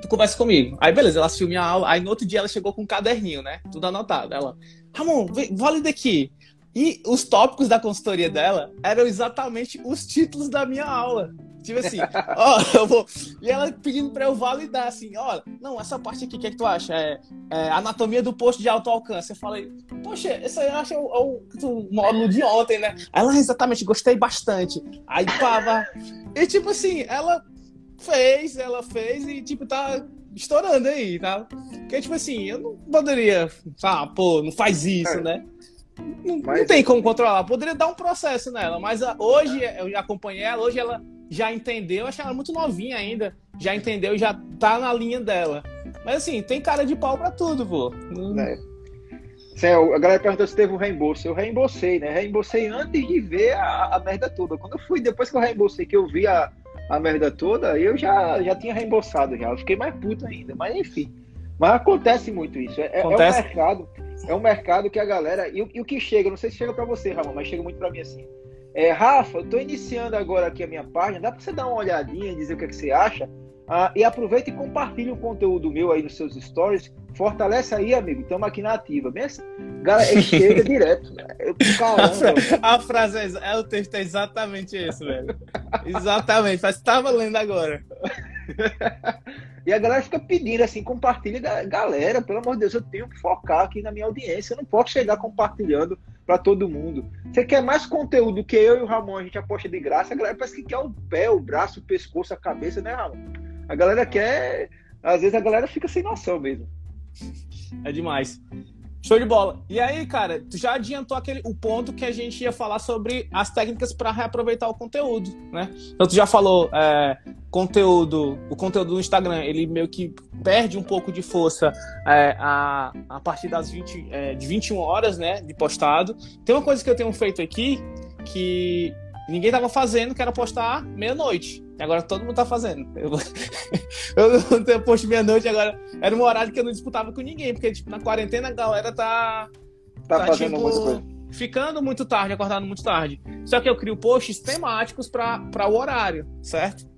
tu conversa comigo. Aí, beleza, ela assistiu minha aula. Aí no outro dia ela chegou com um caderninho, né? Tudo anotado. Ela, Ramon, valida aqui. E os tópicos da consultoria dela eram exatamente os títulos da minha aula. Tipo assim, ó, eu vou. E ela pedindo pra eu validar, assim, ó, não, essa parte aqui, o que, é que tu acha? É, é, anatomia do posto de alto alcance. Eu falei, poxa, esse aí eu acho o, o, o módulo de ontem, né? Ela, exatamente, gostei bastante. Aí, pava. E tipo assim, ela fez, ela fez e, tipo, tá estourando aí, tá? Porque, tipo assim, eu não poderia, ah, pô, não faz isso, é. né? Não, mas... não, tem como controlar. Poderia dar um processo nela, mas hoje eu acompanhei ela, hoje ela já entendeu, achei ela muito novinha ainda, já entendeu, já tá na linha dela. Mas assim, tem cara de pau pra tudo, pô. É. A galera perguntou se teve um reembolso. Eu reembolsei, né? Reembolsei antes de ver a, a merda toda. Quando eu fui, depois que eu reembolsei, que eu vi a, a merda toda, eu já, já tinha reembolsado já. Eu fiquei mais puto ainda. Mas enfim. Mas acontece muito isso. É, acontece. é um mercado. É um mercado que a galera. E, e o que chega, não sei se chega para você, Ramon, mas chega muito para mim assim. É, Rafa, eu tô iniciando agora aqui a minha página. Dá para você dar uma olhadinha e dizer o que, é que você acha? Ah, e aproveita e compartilha o conteúdo meu aí nos seus stories. Fortalece aí, amigo. Estamos aqui na ativa. Assim, galera, chega direto. Eu, caramba, a, frase é, é, o texto é exatamente esse, velho. Exatamente. Mas estava lendo agora. e a galera fica pedindo assim, compartilha, galera, pelo amor de Deus, eu tenho que focar aqui na minha audiência, eu não posso chegar compartilhando para todo mundo. Você quer mais conteúdo que eu e o Ramon, a gente aposta de graça, a galera parece que quer o pé, o braço, o pescoço, a cabeça, né, Ramon? A galera quer. Às vezes a galera fica sem noção mesmo. É demais. Show de bola. E aí, cara, tu já adiantou aquele, o ponto que a gente ia falar sobre as técnicas para reaproveitar o conteúdo, né? Então, tu já falou é, conteúdo, o conteúdo do Instagram, ele meio que perde um pouco de força é, a, a partir das 20, é, de 21 horas, né, de postado. Tem uma coisa que eu tenho feito aqui que ninguém tava fazendo, que era postar meia-noite. Agora todo mundo tá fazendo. Eu, eu, eu posto meia-noite agora. Era um horário que eu não disputava com ninguém, porque, tipo, na quarentena a galera tá. Tá, tá fazendo tipo, muita coisa. Ficando muito tarde, acordando muito tarde. Só que eu crio posts temáticos para o horário, certo?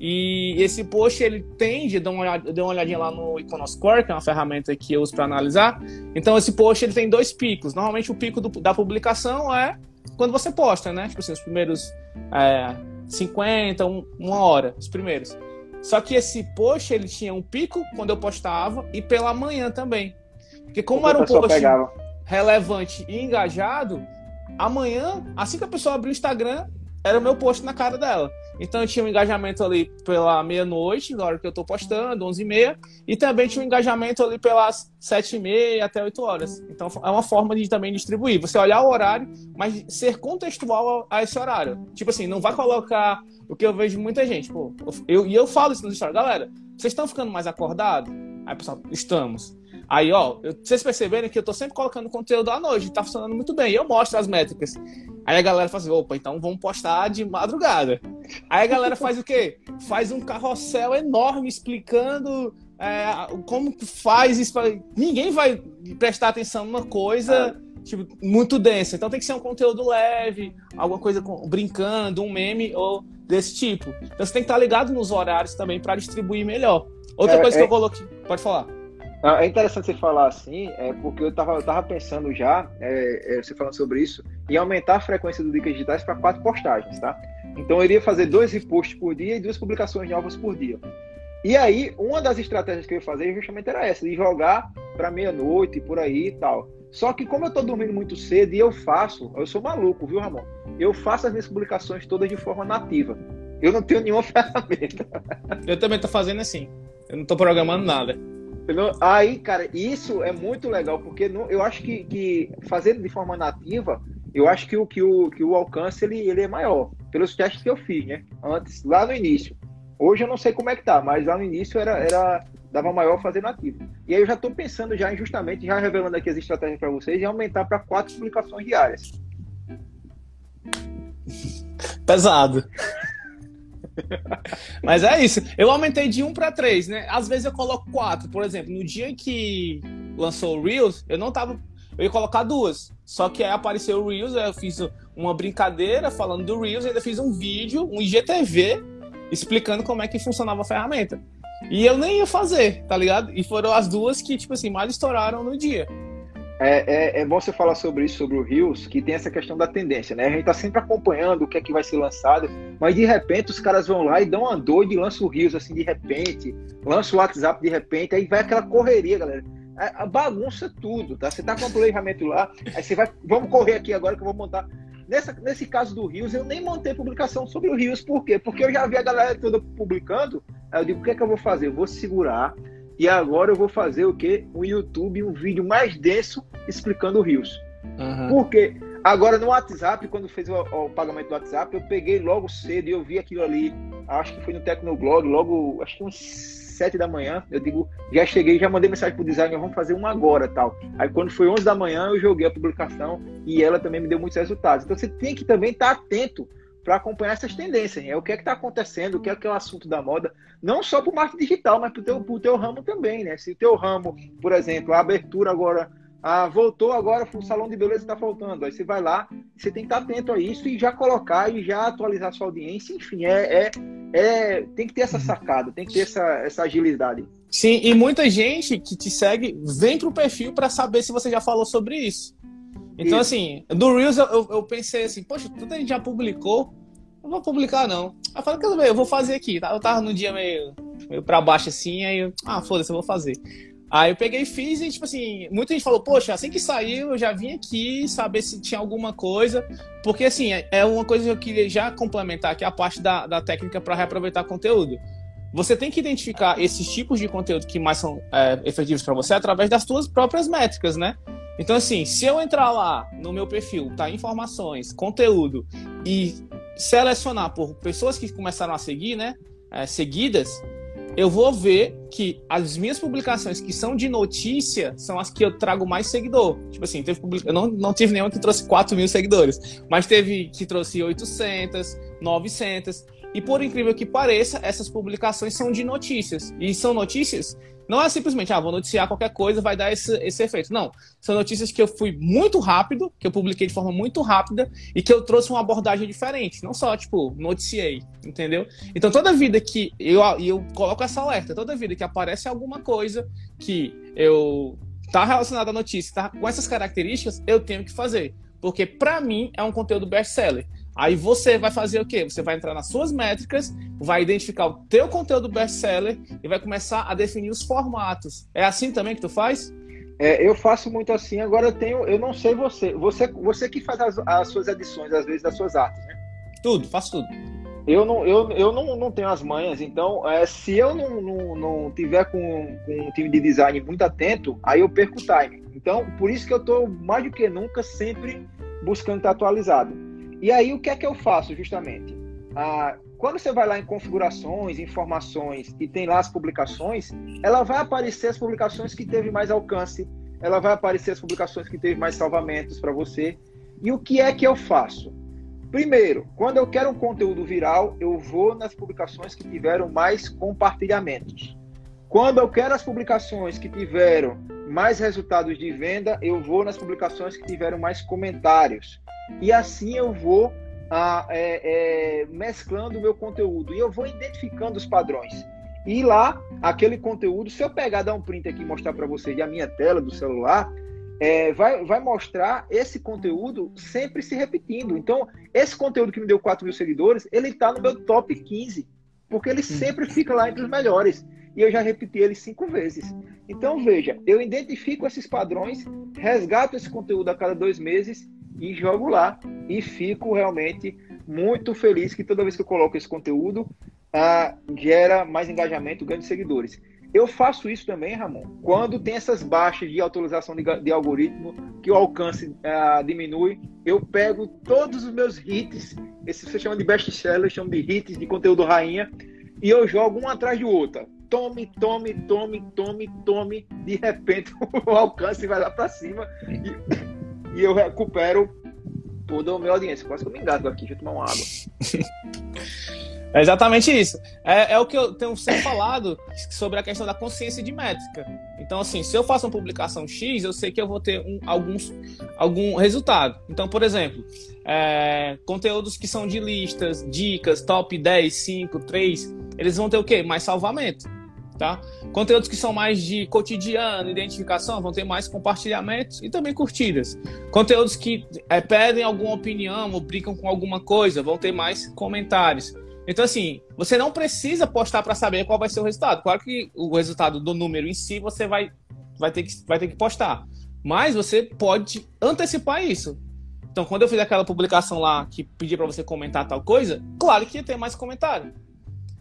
E esse post ele tende, dá uma, olhada, dê uma olhadinha lá no Iconoscore, que é uma ferramenta que eu uso para analisar. Então esse post ele tem dois picos. Normalmente o pico do, da publicação é quando você posta, né? Tipo assim, os primeiros é, 50, um, uma hora, os primeiros. Só que esse post ele tinha um pico quando eu postava e pela manhã também. Porque como era um post pegava. relevante e engajado, amanhã, assim que a pessoa abrir o Instagram, era o meu post na cara dela. Então eu tinha um engajamento ali pela meia-noite, na hora que eu tô postando, 11 e meia, e também tinha um engajamento ali pelas 7 e meia até 8 horas. Então é uma forma de também distribuir. Você olhar o horário, mas ser contextual a, esse horário. Tipo assim, não vai colocar o que eu vejo muita gente. Pô, eu, e eu falo isso nos stories, galera, vocês estão ficando mais acordados? Aí, pessoal, estamos. Aí, ó, eu, vocês perceberem que eu tô sempre colocando conteúdo à noite, tá funcionando muito bem. E eu mostro as métricas. Aí a galera fala assim, opa, então vamos postar de madrugada. Aí a galera faz o quê? Faz um carrossel enorme explicando é, como faz isso. Ninguém vai prestar atenção numa coisa tipo, muito densa. Então tem que ser um conteúdo leve, alguma coisa com, brincando, um meme ou desse tipo. Então você tem que estar ligado nos horários também para distribuir melhor. Outra é, coisa é... que eu coloquei. Pode falar. É interessante você falar assim, é porque eu estava eu tava pensando já, é, é, você falando sobre isso, em aumentar a frequência do Dicas Digitais para quatro postagens, tá? Então eu iria fazer dois reposts por dia e duas publicações novas por dia. E aí, uma das estratégias que eu ia fazer justamente era essa, de jogar para meia-noite, por aí e tal. Só que como eu estou dormindo muito cedo e eu faço, eu sou maluco, viu, Ramon? Eu faço as minhas publicações todas de forma nativa. Eu não tenho nenhuma ferramenta. Eu também estou fazendo assim. Eu não estou programando nada. Aí, cara, isso é muito legal, porque eu acho que, que fazendo de forma nativa, eu acho que o, que o, que o alcance ele, ele é maior, pelos testes que eu fiz, né? Antes, lá no início. Hoje eu não sei como é que tá, mas lá no início era, era dava maior fazer nativo. E aí eu já estou pensando já justamente, já revelando aqui as estratégias para vocês, em aumentar para quatro publicações diárias. Pesado. Mas é isso. Eu aumentei de um para três, né? Às vezes eu coloco quatro. Por exemplo, no dia que lançou o Reels, eu não tava. Eu ia colocar duas. Só que aí apareceu o Reels, eu fiz uma brincadeira falando do Reels, ainda fiz um vídeo, um IGTV, explicando como é que funcionava a ferramenta. E eu nem ia fazer, tá ligado? E foram as duas que, tipo assim, mais estouraram no dia. É, é, é, bom você falar sobre isso, sobre o Rios, que tem essa questão da tendência, né? A gente tá sempre acompanhando o que é que vai ser lançado, mas de repente os caras vão lá e dão uma doida e lançam o Rios assim de repente, lança o WhatsApp de repente, aí vai aquela correria, galera. A, a bagunça tudo, tá? Você tá com o planejamento lá, aí você vai, vamos correr aqui agora que eu vou montar. Nessa, nesse caso do Rios, eu nem montei publicação sobre o Rios, por quê? Porque eu já vi a galera toda publicando, aí eu digo, o que é que eu vou fazer? Eu vou segurar, e agora eu vou fazer o quê? Um YouTube, um vídeo mais denso explicando o Rios. Uhum. Porque agora no WhatsApp, quando fez o, o, pagamento do WhatsApp, eu peguei logo cedo e eu vi aquilo ali. Acho que foi no Tecnoblog, logo, acho que uns 7 da manhã, eu digo, já cheguei, já mandei mensagem pro designer, vamos fazer uma agora, tal. Aí quando foi 11 da manhã, eu joguei a publicação e ela também me deu muitos resultados. Então você tem que também estar tá atento para acompanhar essas tendências. É o que é que está acontecendo, o que é que é o assunto da moda, não só para o marketing digital, mas para o teu, teu ramo também, né? Se o teu ramo, por exemplo, a abertura agora ah, voltou agora, o salão de beleza está faltando. Aí você vai lá, você tem que estar atento a isso e já colocar e já atualizar sua audiência. Enfim, é, é, é tem que ter essa sacada, tem que ter essa, essa agilidade. Sim, e muita gente que te segue vem para o perfil para saber se você já falou sobre isso. Então, isso. assim, do Reels eu, eu, pensei assim, poxa, tanta gente já publicou, não vou publicar não. Aí eu falei, quer ver, eu vou fazer aqui. Tá? Eu tava num dia meio, meio pra baixo assim, aí eu, ah, foda-se, eu vou fazer. Aí eu peguei e fiz e, tipo assim, muita gente falou, poxa, assim que saiu, eu já vim aqui saber se tinha alguma coisa. Porque, assim, é, é uma coisa que eu queria já complementar, é a parte da, da técnica para reaproveitar conteúdo. Você tem que identificar esses tipos de conteúdo que mais são é, efetivos para você através das suas próprias métricas, né? Então, assim, se eu entrar lá no meu perfil, tá? Informações, conteúdo, e selecionar por pessoas que começaram a seguir, né? É, seguidas, eu vou ver que as minhas publicações que são de notícia são as que eu trago mais seguidor. Tipo assim, teve eu não, não tive nenhuma que trouxe 4 mil seguidores, mas teve que trouxe 800, 900. E por incrível que pareça, essas publicações são de notícias. E são notícias não é simplesmente, ah, vou noticiar qualquer coisa, vai dar esse, esse efeito. Não. São notícias que eu fui muito rápido, que eu publiquei de forma muito rápida e que eu trouxe uma abordagem diferente. Não só, tipo, noticiei, entendeu? Então, toda vida que eu, eu coloco essa alerta, toda vida que aparece alguma coisa que eu tá relacionada à notícia, tá com essas características, eu tenho que fazer. Porque, para mim, é um conteúdo best-seller. Aí você vai fazer o quê? Você vai entrar nas suas métricas, vai identificar o teu conteúdo best-seller e vai começar a definir os formatos. É assim também que tu faz? É, eu faço muito assim. Agora eu tenho, eu não sei você, você, você que faz as, as suas edições às vezes das suas artes, né? Tudo, faço tudo. Eu não, eu, eu não, não tenho as manhas, então é, se eu não, não, não tiver com, com um time de design muito atento, aí eu perco o time. Então, por isso que eu estou mais do que nunca sempre buscando estar atualizado. E aí o que é que eu faço justamente? Ah, quando você vai lá em configurações, informações e tem lá as publicações, ela vai aparecer as publicações que teve mais alcance, ela vai aparecer as publicações que teve mais salvamentos para você. E o que é que eu faço? Primeiro, quando eu quero um conteúdo viral, eu vou nas publicações que tiveram mais compartilhamentos. Quando eu quero as publicações que tiveram mais resultados de venda, eu vou nas publicações que tiveram mais comentários. E assim eu vou ah, é, é, mesclando o meu conteúdo e eu vou identificando os padrões. E lá, aquele conteúdo, se eu pegar, dar um print aqui e mostrar para vocês a minha tela do celular, é, vai, vai mostrar esse conteúdo sempre se repetindo. Então, esse conteúdo que me deu 4 mil seguidores, ele está no meu top 15, porque ele sempre fica lá entre os melhores. E eu já repeti ele cinco vezes. Então, veja, eu identifico esses padrões, resgato esse conteúdo a cada dois meses e jogo lá. E fico realmente muito feliz que toda vez que eu coloco esse conteúdo, ah, gera mais engajamento, ganho de seguidores. Eu faço isso também, Ramon, quando tem essas baixas de atualização de, de algoritmo, que o alcance ah, diminui, eu pego todos os meus hits, esse você chama de best-seller, eu chamo de hits de conteúdo rainha, e eu jogo um atrás do outro. Tome, tome, tome, tome, tome. De repente o alcance vai lá para cima e, e eu recupero toda a minha audiência. Quase que eu me engasgo aqui, deixa eu tomar uma água. É exatamente isso. É, é, o que eu tenho sempre falado sobre a questão da consciência de métrica. Então, assim, se eu faço uma publicação X, eu sei que eu vou ter um, alguns, algum resultado. Então, por exemplo, é, conteúdos que são de listas, dicas, top 10, 5, 3, eles vão ter o quê? Mais salvamento. Tá? Conteúdos que são mais de cotidiano, identificação, vão ter mais compartilhamentos e também curtidas. Conteúdos que é, pedem alguma opinião ou brincam com alguma coisa, vão ter mais comentários. Então, assim, você não precisa postar para saber qual vai ser o resultado. Claro que o resultado do número em si você vai, vai, ter, que, vai ter que postar. Mas você pode antecipar isso. Então, quando eu fiz aquela publicação lá que pedi para você comentar tal coisa, claro que ia ter mais comentário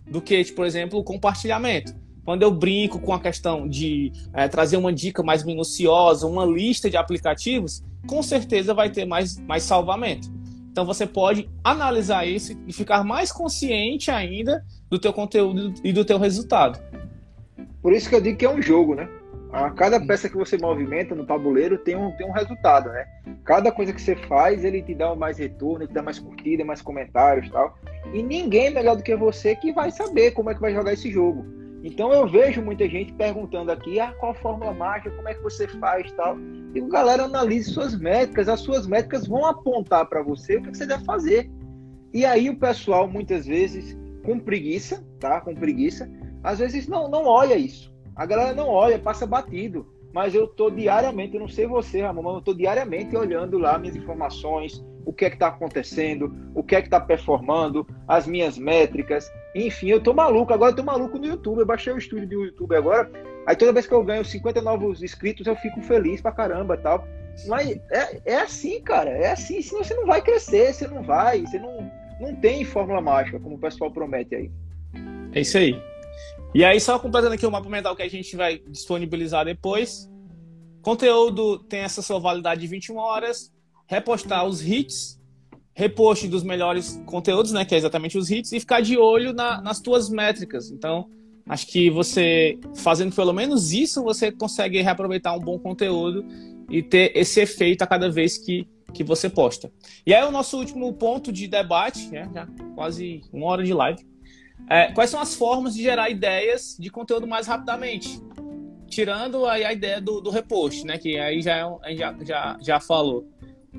do que, tipo, por exemplo, o compartilhamento. Quando eu brinco com a questão de é, trazer uma dica mais minuciosa, uma lista de aplicativos, com certeza vai ter mais, mais salvamento. Então você pode analisar isso e ficar mais consciente ainda do teu conteúdo e do teu resultado. Por isso que eu digo que é um jogo, né? A cada peça que você movimenta no tabuleiro tem um, tem um resultado, né? Cada coisa que você faz, ele te dá mais retorno, ele te dá mais curtida, mais comentários e tal. E ninguém melhor do que você que vai saber como é que vai jogar esse jogo. Então eu vejo muita gente perguntando aqui, ah, qual a fórmula mágica, como é que você faz tal. E galera, analise suas métricas, as suas métricas vão apontar para você o que você deve fazer. E aí o pessoal, muitas vezes, com preguiça, tá? Com preguiça, às vezes não, não olha isso. A galera não olha, passa batido. Mas eu tô diariamente, eu não sei você, Ramon, mas eu tô diariamente olhando lá minhas informações, o que é que está acontecendo, o que é que está performando, as minhas métricas, enfim, eu tô maluco. Agora eu tô maluco no YouTube. Eu baixei o estúdio do YouTube agora. Aí toda vez que eu ganho 50 novos inscritos, eu fico feliz pra caramba tal. Mas é, é assim, cara. É assim. Senão você não vai crescer, você não vai, você não, não tem fórmula mágica, como o pessoal promete aí. É isso aí. E aí, só completando aqui o mapa mental que a gente vai disponibilizar depois. Conteúdo tem essa sua validade de 21 horas. Repostar os hits. Repost dos melhores conteúdos, né? Que é exatamente os hits. E ficar de olho na, nas tuas métricas. Então, acho que você, fazendo pelo menos isso, você consegue reaproveitar um bom conteúdo e ter esse efeito a cada vez que, que você posta. E aí, o nosso último ponto de debate, né? já quase uma hora de live é, quais são as formas de gerar ideias de conteúdo mais rapidamente? Tirando aí a ideia do, do repost, né? Que aí já, é já, já, já falou.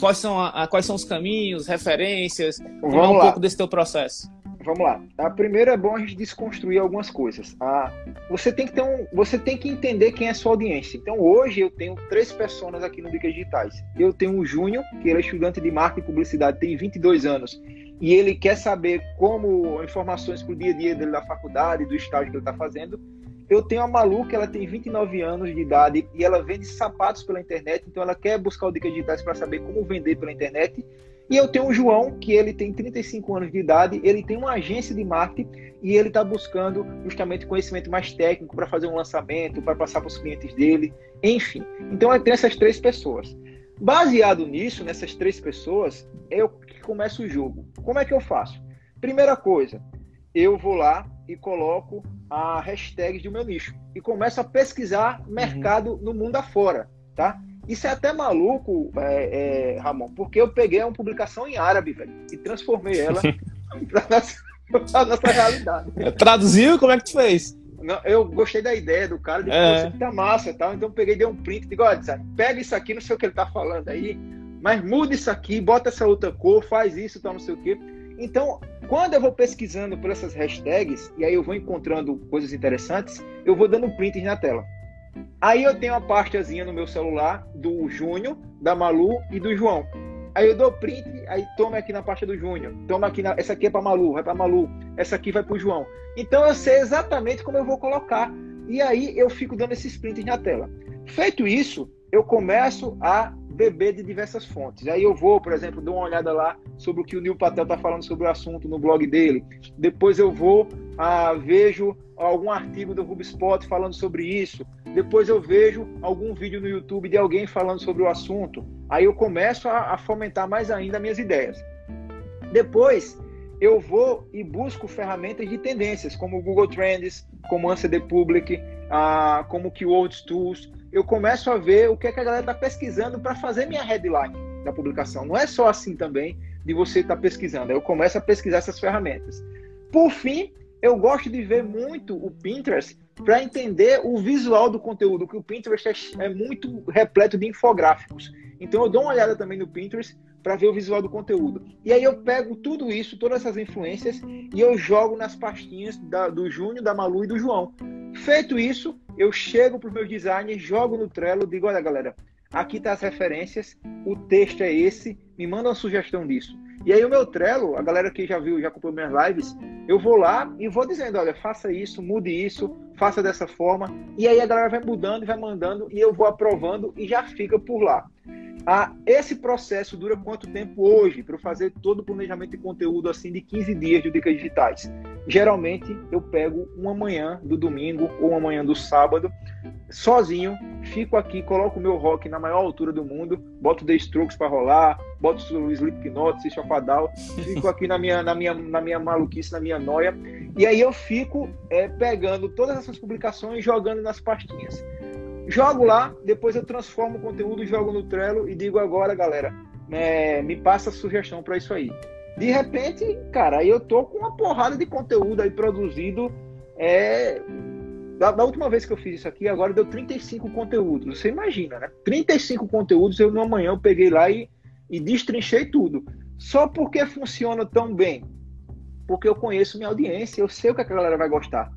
Quais são, a, a, quais são os caminhos, referências? Vamos um lá. pouco desse teu processo. Vamos lá. A primeira é bom a gente desconstruir algumas coisas. Ah, você tem que ter um, você tem que entender quem é a sua audiência. Então hoje eu tenho três pessoas aqui no Dicas Digitais. Eu tenho o Júnior, que ele é estudante de marketing e publicidade, tem 22 anos e ele quer saber como informações para o dia a dia dele da faculdade, do estágio que ele está fazendo. Eu tenho a Malu, que ela tem 29 anos de idade e ela vende sapatos pela internet, então ela quer buscar o dicas digitais para saber como vender pela internet. E eu tenho o João, que ele tem 35 anos de idade, ele tem uma agência de marketing e ele está buscando justamente conhecimento mais técnico para fazer um lançamento, para passar para os clientes dele, enfim. Então eu tenho essas três pessoas. Baseado nisso, nessas três pessoas, eu começo o jogo. Como é que eu faço? Primeira coisa, eu vou lá e coloco a hashtag do meu nicho e começo a pesquisar mercado uhum. no mundo afora, tá? Isso é até maluco, é, é, Ramon, porque eu peguei uma publicação em árabe, velho, e transformei ela para nossa, nossa realidade. Traduziu? Como é que tu fez? Não, eu gostei da ideia do cara, de é. que tá massa tal. Então eu peguei, dei um print, digo, olha, pega isso aqui, não sei o que ele tá falando aí, mas muda isso aqui, bota essa outra cor, faz isso, tal, não sei o que. Então, quando eu vou pesquisando por essas hashtags, e aí eu vou encontrando coisas interessantes, eu vou dando prints na tela. Aí eu tenho uma pastazinha no meu celular do Júnior, da Malu e do João. Aí eu dou print, aí toma aqui na pasta do Júnior, toma aqui na, essa aqui é para Malu, vai para Malu, essa aqui vai para o João. Então eu sei exatamente como eu vou colocar. E aí eu fico dando esses prints na tela. Feito isso, eu começo a beber de diversas fontes. Aí eu vou, por exemplo, dou uma olhada lá sobre o que o Neil Patel está falando sobre o assunto no blog dele. Depois eu vou, ah, vejo algum artigo do HubSpot falando sobre isso. Depois eu vejo algum vídeo no YouTube de alguém falando sobre o assunto. Aí eu começo a, a fomentar mais ainda minhas ideias. Depois eu vou e busco ferramentas de tendências, como o Google Trends, como Answer the Public, ah, como Keywords Tools. Eu começo a ver o que, é que a galera está pesquisando para fazer minha headline da publicação. Não é só assim também de você estar tá pesquisando. Eu começo a pesquisar essas ferramentas. Por fim, eu gosto de ver muito o Pinterest para entender o visual do conteúdo, que o Pinterest é, é, muito repleto de infográficos. Então eu dou uma olhada também no Pinterest para ver o visual do conteúdo. E aí eu pego tudo isso, todas essas influências, e eu jogo nas pastinhas da, do Júnior, da Malu e do João. Feito isso, eu chego para os meus designers, jogo no Trello, digo, olha galera, aqui tá as referências, o texto é esse, me manda uma sugestão disso. E aí o meu Trello, a galera que já viu, já acompanhou minhas lives, eu vou lá e vou dizendo, olha, faça isso, mude isso, faça dessa forma. E aí a galera vai mudando vai mandando e eu vou aprovando e já fica por lá. Ah, esse processo dura quanto tempo hoje para eu fazer todo o planejamento de conteúdo assim de 15 dias de dicas digitais? Geralmente eu pego uma manhã do domingo ou uma manhã do sábado, sozinho, fico aqui, coloco o meu rock na maior altura do mundo, boto The Strokes para rolar, boto o Slipknot, System of fico aqui na minha, na, minha, na minha maluquice, na minha noia, E aí eu fico é, pegando todas essas publicações e jogando nas pastinhas. Jogo lá, depois eu transformo o conteúdo, jogo no Trello e digo agora, galera, é, me passa sugestão para isso aí. De repente, cara, eu tô com uma porrada de conteúdo aí produzido. É, da, da, última vez que eu fiz isso aqui, agora deu 35 conteúdos. Você imagina, né? 35 conteúdos, eu no manhã eu peguei lá e, e destrinchei tudo. Só porque funciona tão bem. Porque eu conheço minha audiência, eu sei o que a galera vai gostar.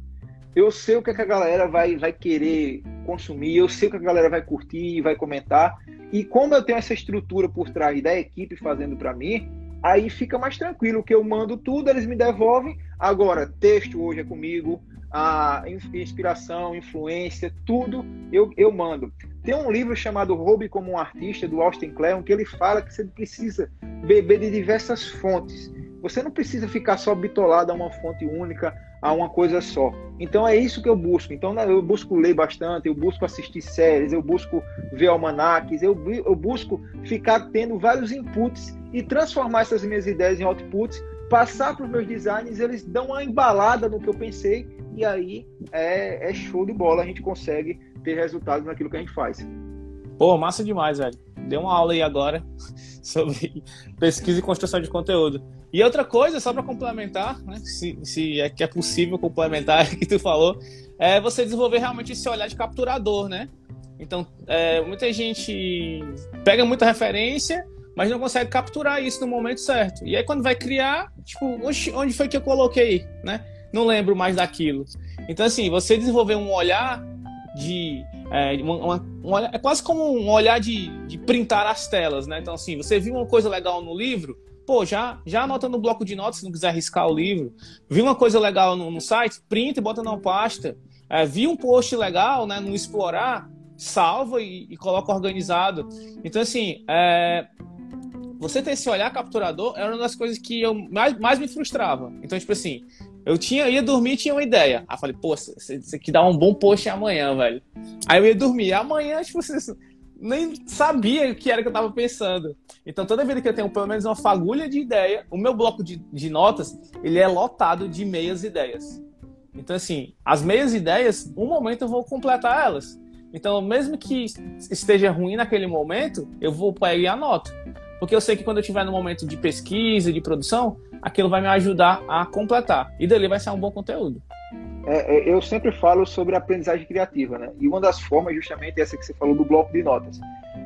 Eu sei o que a galera vai, vai querer consumir, eu sei que a galera vai curtir, vai comentar. E como eu tenho essa estrutura por trás da equipe fazendo para mim, aí fica mais tranquilo, que eu mando tudo, eles me devolvem. Agora, texto hoje é comigo, a inspiração, influência, tudo eu, eu mando. Tem um livro chamado Roube como um Artista, do Austin Kleon, que ele fala que você precisa beber de diversas fontes. Você não precisa ficar só bitolado a uma fonte única, a uma coisa só. Então é isso que eu busco. Então né, eu busco ler bastante, eu busco assistir séries, eu busco ver almanaques, eu, eu busco ficar tendo vários inputs e transformar essas minhas ideias em outputs, passar para os meus designs, eles dão uma embalada no que eu pensei e aí é, é show de bola, a gente consegue ter resultados naquilo que a gente faz. Pô, massa demais, velho. Deu uma aula aí agora sobre pesquisa e construção de conteúdo. E outra coisa, só para complementar, né, se, se, é que é possível complementar que tu falou, é você desenvolver realmente esse olhar de capturador, né? Então, é, muita gente pega muita referência, mas não consegue capturar isso no momento certo. E aí, quando vai criar, tipo, onde foi que eu coloquei, né? Não lembro mais daquilo. Então, assim, você desenvolver um olhar de. É, uma, uma, é quase como um olhar de, de printar as telas, né? Então, assim, você viu uma coisa legal no livro, pô, já, já anota no bloco de notas se não quiser arriscar o livro. Viu uma coisa legal no, no site, printa e bota na pasta. É, viu um post legal, né, no Explorar, salva e, e coloca organizado. Então, assim, é, você ter esse olhar capturador era uma das coisas que eu mais, mais me frustrava. Então, tipo assim, eu tinha, ia dormir tinha uma ideia. Aí falei, pô, isso aqui dá um bom post amanhã, velho. Aí eu ia dormir. Amanhã, tipo, você nem sabia o que era que eu tava pensando. Então, toda vez que eu tenho pelo menos uma fagulha de ideia, o meu bloco de, de notas, ele é lotado de meias ideias. Então, assim, as meias ideias, um momento eu vou completar elas. Então, mesmo que esteja ruim naquele momento, eu vou pegar e anoto. Porque eu sei que quando eu estiver no momento de pesquisa, de produção, aquilo vai me ajudar a completar. E dali vai ser um bom conteúdo. É, é, eu sempre falo sobre aprendizagem criativa, né? E uma das formas justamente é essa que você falou do bloco de notas.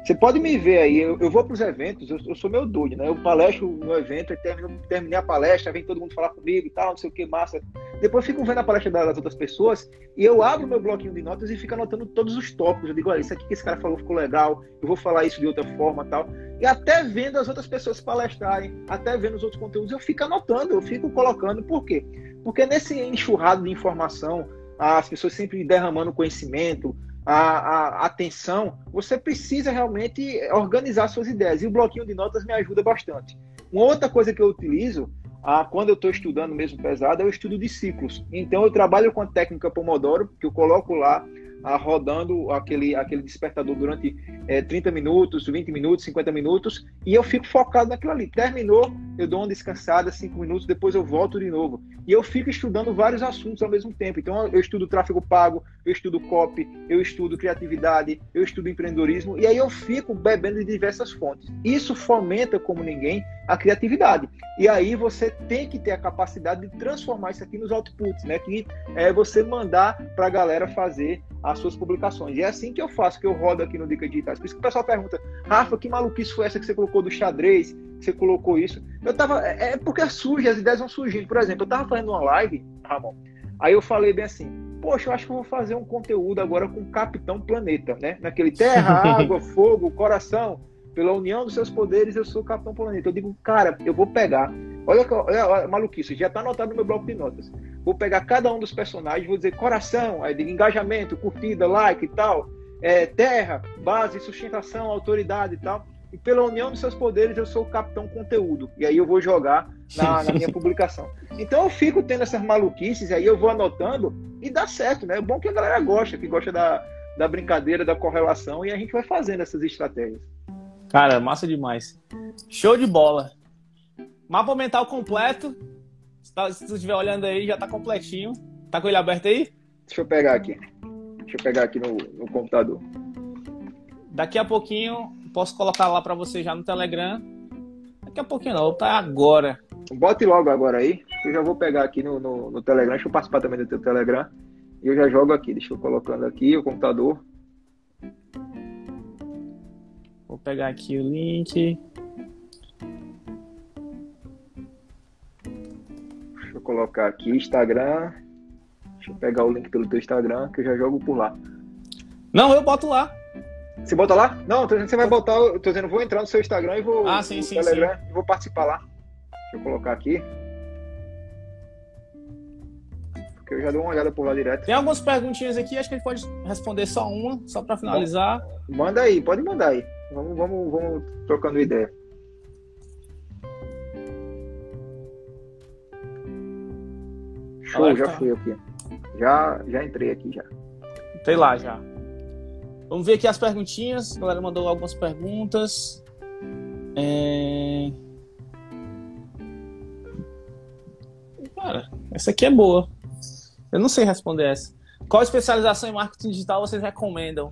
Você pode me ver aí, eu, eu vou para os eventos, eu, eu, sou meio doido, né? Eu palestro no evento, e termino, terminei a palestra, vem todo mundo falar comigo e tal, não sei o que, massa. Depois fico vendo a palestra das outras pessoas e eu abro meu bloquinho de notas e fico anotando todos os tópicos. Eu digo, olha, isso aqui que esse cara falou ficou legal, eu vou falar isso de outra forma tal. E até vendo as outras pessoas palestrarem, até vendo os outros conteúdos, eu fico anotando, eu fico colocando. Por quê? Porque nesse enxurrado de informação, as pessoas sempre derramando conhecimento, a, a, atenção, você precisa realmente organizar suas ideias. E o bloquinho de notas me ajuda bastante. Uma outra coisa que eu utilizo, ah, quando eu estou estudando mesmo pesado, é o estudo de ciclos. Então, eu trabalho com a técnica Pomodoro, que eu coloco lá ah, rodando aquele, aquele despertador durante é, 30 minutos, 20 minutos, 50 minutos, e eu fico focado naquilo ali. Terminou, eu dou uma descansada, 5 minutos, depois eu volto de novo. E eu fico estudando vários assuntos ao mesmo tempo. Então, eu estudo tráfego pago, eu estudo copy, eu estudo criatividade, eu estudo empreendedorismo, e aí eu fico bebendo de diversas fontes. Isso fomenta, como ninguém, a criatividade. E aí você tem que ter a capacidade de transformar isso aqui nos outputs, né? Que é você mandar para a galera fazer as suas publicações. E é assim que eu faço, que eu rodo aqui no Dica Digitais. Por isso que o pessoal pergunta, Rafa, que maluquice foi essa que você colocou do xadrez, você colocou isso? Eu tava. É, é porque surge, as ideias vão surgindo. Por exemplo, eu tava fazendo uma live, Ramon, aí eu falei bem assim, poxa, eu acho que eu vou fazer um conteúdo agora com Capitão Planeta, né? Naquele terra, água, fogo, coração. Pela união dos seus poderes, eu sou o Capitão Planeta. Eu digo, cara, eu vou pegar. Olha, olha, olha maluquice, já está anotado no meu bloco de notas. Vou pegar cada um dos personagens, vou dizer coração, aí digo engajamento, curtida, like e tal, é, terra, base, sustentação, autoridade e tal. E pela união dos seus poderes, eu sou o capitão conteúdo. E aí eu vou jogar na, na minha publicação. Então eu fico tendo essas maluquices, aí eu vou anotando e dá certo, né? É bom que a galera gosta, que gosta da, da brincadeira, da correlação, e a gente vai fazendo essas estratégias. Cara, massa demais. Show de bola. Mapa mental completo. Se, tá, se tu estiver olhando aí, já tá completinho. Tá com ele aberto aí? Deixa eu pegar aqui. Deixa eu pegar aqui no, no computador. Daqui a pouquinho, posso colocar lá para você já no Telegram. Daqui a pouquinho não, tá agora. Bote logo agora aí. Eu já vou pegar aqui no, no, no Telegram. Deixa eu participar também do teu Telegram. E eu já jogo aqui. Deixa eu colocando aqui o computador. Vou pegar aqui o link. Deixa eu colocar aqui Instagram. Deixa eu pegar o link pelo teu Instagram, que eu já jogo por lá. Não, eu boto lá. Você bota lá? Não, tô dizendo que você vai botar. Eu tô dizendo, vou entrar no seu Instagram e vou. Ah, sim, sim, Telegram, sim. E vou participar lá. Deixa eu colocar aqui. Porque eu já dou uma olhada por lá direto. Tem algumas perguntinhas aqui, acho que a gente pode responder só uma, só para finalizar. Manda aí, pode mandar aí. Vamos, vamos, vamos trocando ideia. Show, já tá. fui aqui. Já, já entrei aqui já. Tem lá já. Vamos ver aqui as perguntinhas. A galera mandou algumas perguntas. É... Cara, essa aqui é boa. Eu não sei responder essa. Qual especialização em marketing digital vocês recomendam?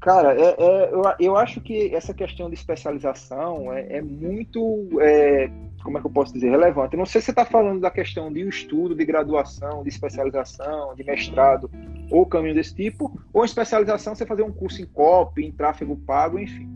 Cara, é, é, eu, eu acho que essa questão de especialização é, é muito, é, como é que eu posso dizer, relevante. Eu não sei se você está falando da questão de estudo, de graduação, de especialização, de mestrado, ou caminho desse tipo, ou especialização, você fazer um curso em copy, em tráfego pago, enfim.